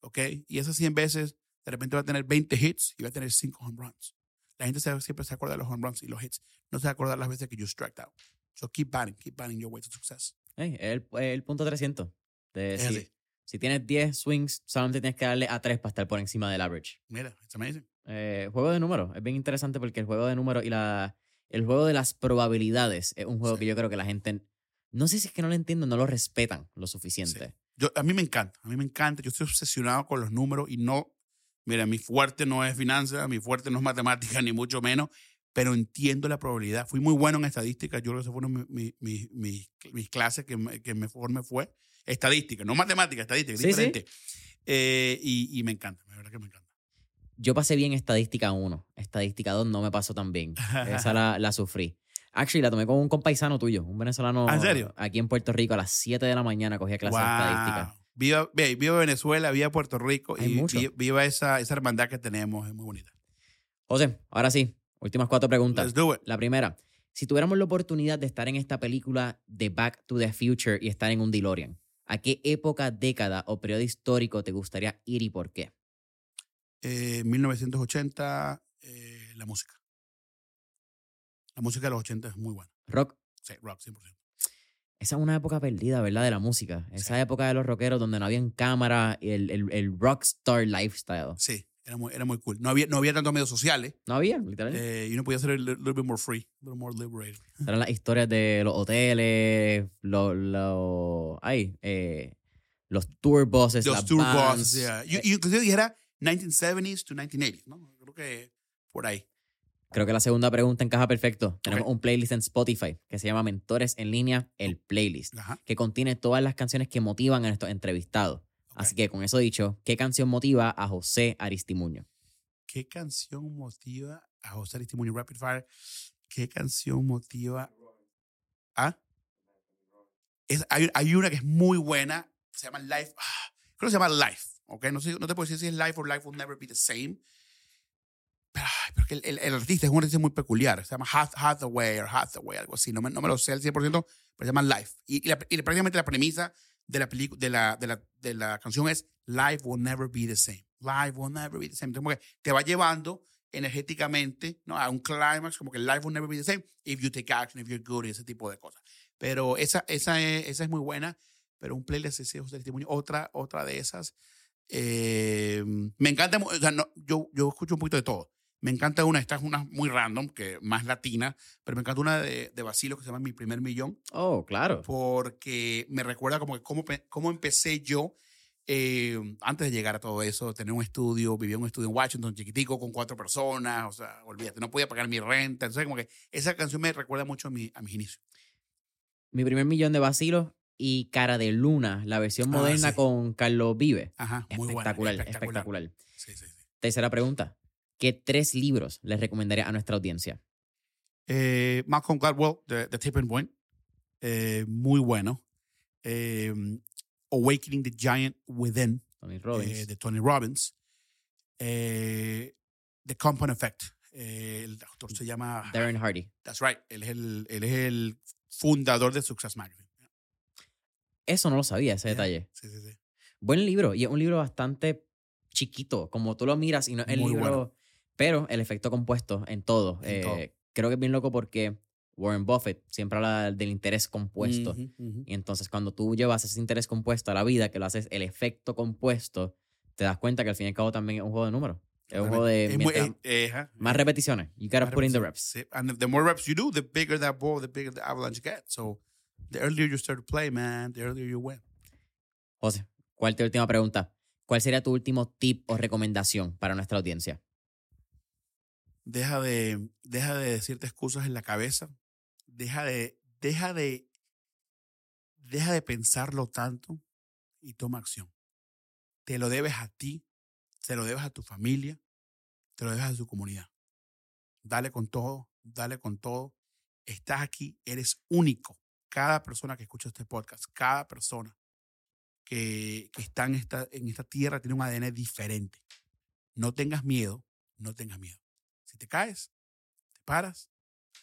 ¿Ok? Y esas 100 veces, de repente va a tener 20 hits y va a tener 5 home runs. La gente se- siempre se acuerda de los home runs y los hits. No se acuerda las veces que you struck out. So keep batting, keep batting your way to success. Ey, el, el punto 300. De Es si, así. si tienes 10 swings, solamente tienes que darle a 3 para estar por encima del average. Mira, it's amazing. Eh, juego de números. Es bien interesante porque el juego de números y la, el juego de las probabilidades es un juego Sí. que yo creo que la gente, no sé si es que no lo entienden, no lo respetan lo suficiente. Yo, a mí me encanta, a mí me encanta. Yo estoy obsesionado con los números y no, mira, mi fuerte no es finanzas, mi fuerte no es matemática, ni mucho menos, pero entiendo la probabilidad. Fui muy bueno en estadística, yo creo que esa fue una de mi- mi- mi- mis, clases que, me- que mejor me fue. Estadística, no matemática, estadística, sí. diferente. Eh, y, y me encanta, la verdad que me encanta. Yo pasé bien estadística 1, estadística 2 no me pasó tan bien. Esa la, la sufrí. Actually, la tomé con un compaisano tuyo, un venezolano. ¿Ah, en serio? Aquí en Puerto Rico a las 7 de la mañana cogía clases de estadística. Wow. Viva, viva Venezuela, viva Puerto Rico Hay y mucho. vi- viva esa, esa hermandad que tenemos, es muy bonita. José, ahora sí, últimas cuatro preguntas. Let's do it. La primera, si tuviéramos la oportunidad de estar en esta película de Back to the Future y estar en un DeLorean, ¿a qué época, década o periodo histórico te gustaría ir y por qué? Eh, 1980, eh, la música. La música de los 80 es muy buena. Rock. Sí, rock, 100%. Esa es una época perdida, ¿verdad? De la música. Esa Sí. época de los rockeros donde no habían cámara, el, el, el rockstar lifestyle. Sí, era muy, era muy cool. No había, no había tantos medios sociales No había, literal. eh, y uno podía ser a li- little bit more free, a little more liberated. Eran las historias de los hoteles, los, los, ay, eh, los tour buses, Los tour buses, yeah. Y, Eh, y inclusive dijera 1970s to 1980s, ¿no? Creo que por ahí. Creo que la segunda pregunta encaja perfecto. Tenemos un playlist en Spotify que se llama Mentores en línea, el playlist, Ajá. que contiene todas las canciones que motivan a nuestros entrevistados. Así que con eso dicho, ¿qué canción motiva a José Aristimuño? ¿Qué canción motiva a José Aristimuño Rapid Fire? ¿Qué canción motiva a...? Es, hay, hay una que es muy buena, se llama Life, ah, creo que se llama Life, ¿ok? No, sé, no te puedo decir si es Life o Life will never be the same. Pero, pero que el, el- el artista es un artista muy peculiar, se llama Hath- Hathaway o Hathaway, algo así, no me, no me lo sé al 100%, pero se llama Life. Y, y la- y prácticamente la premisa de la, de, la, de, la, de la canción es Life will never be the same. Life will never be the same. Entonces, como que te va llevando energéticamente ¿no? a un climax, como que life will never be the same if you take action, if you're good y ese tipo de cosas. Pero esa, esa, es, esa es muy buena, pero un playlist ese José Testimonio, otra, otra de esas. Eh, me encanta, mu- o sea, no, yo, yo escucho un poquito de todo. Me encanta una, esta es una muy random, que más latina, pero me encanta una de, de Basilio que se llama Mi Primer Millón Oh, claro. porque me recuerda como que cómo, cómo empecé yo eh, antes de llegar a todo eso, tener un estudio, vivía en un estudio en Washington chiquitico con cuatro personas, o sea, olvídate, no podía pagar mi renta, entonces como que esa canción me recuerda mucho a, mi, a mis inicios. Mi primer millón de vacilos y Cara de Luna, la versión Ah, moderna sí. con Carlos Vive. Ajá, muy buena, espectacular, espectacular. Sí, sí, sí. Tercera pregunta. ¿Qué tres libros les recomendaría a nuestra audiencia? Eh, Malcolm Gladwell, The, The Tipping Point, eh, muy bueno. Eh, Awakening the Giant Within, Tony Robbins. eh, de Tony Robbins. Eh, the Compound Effect, Eh, el autor se llama Darren Hardy. That's right. Él es el, él es el fundador de Success Magazine. Eso no lo sabía, ese Yeah. detalle. Sí, sí, sí. Buen libro. Y es un libro bastante chiquito. Como tú lo miras y no es el libro. bueno. Pero el efecto compuesto en todo. En eh, todo. Creo que es bien loco porque Warren Buffett siempre habla del interés compuesto. Y entonces cuando tú llevas ese interés compuesto a la vida, que lo haces el efecto compuesto, te das cuenta que al fin y al cabo también es un juego de números. Es un juego de mientras- eh, eh, más repeticiones. You gotta put in the reps. And the more reps you do, the bigger that ball, the bigger the avalanche gets. So the earlier you start to play, man, the earlier you win. José, ¿cuál es tu última pregunta? ¿Cuál sería tu último tip o recomendación para nuestra audiencia? Deja de, deja de decirte excusas en la cabeza. Deja de, deja de, deja de pensarlo tanto y toma acción. Te lo debes a ti, te lo debes a tu familia, te lo debes a tu comunidad. Dale con todo, dale con todo. Estás aquí, eres único. Cada persona que escucha este podcast, cada persona que, que está en esta, en esta tierra tiene un ADN diferente. No tengas miedo, no tengas miedo. Si te caes, te paras,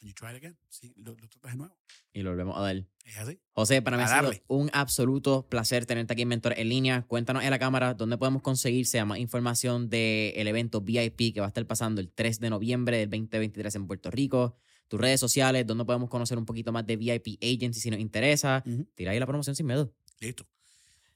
and you try it again. Sí, lo, lo tratas de nuevo. Y lo volvemos a dar. Es así. José, para mí ha sido un absoluto placer tenerte aquí en Mentor en línea. Cuéntanos en la cámara dónde podemos conseguirse más información del evento VIP que va a estar pasando el 3 de noviembre del 2023 en Puerto Rico. Tus redes sociales, dónde podemos conocer un poquito más de VIP Agency si nos interesa. Ujú. Tira ahí la promoción sin miedo. Listo.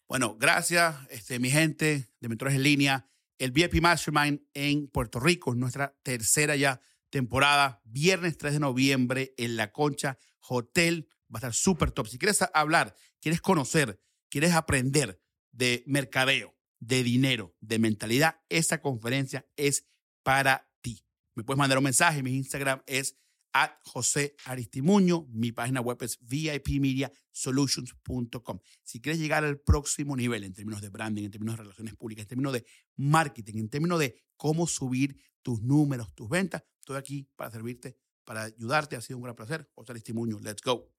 Bueno, gracias, este, mi gente de Mentores en Línea. El VIP Mastermind en Puerto Rico, nuestra tercera ya temporada, viernes 3 de noviembre en La Concha Hotel. Va a estar súper top. Si quieres hablar, quieres conocer, quieres aprender de mercadeo, de dinero, de mentalidad, esa conferencia es para ti. Me puedes mandar un mensaje. Mi Instagram es at José Aristimuño. Mi página web es vipmediasolutions.com. Si quieres llegar al próximo nivel en términos de branding, en términos de relaciones públicas, en términos de marketing, en términos de cómo subir tus números, tus ventas, estoy aquí para servirte, para ayudarte. Ha sido un gran placer. José Aristimuño, let's go.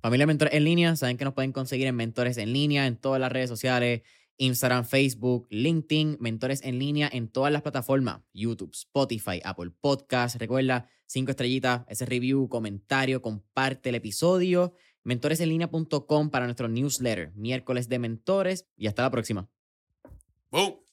Familia Mentores en línea, saben que nos pueden conseguir en Mentores en línea en todas las redes sociales, Instagram, Facebook, LinkedIn, Mentores en línea en todas las plataformas, YouTube, Spotify, Apple Podcast. Recuerda, cinco estrellitas, ese review, comentario, comparte el episodio. Mentoresenlinea.com para nuestro newsletter, miércoles de mentores y hasta la próxima. Boom.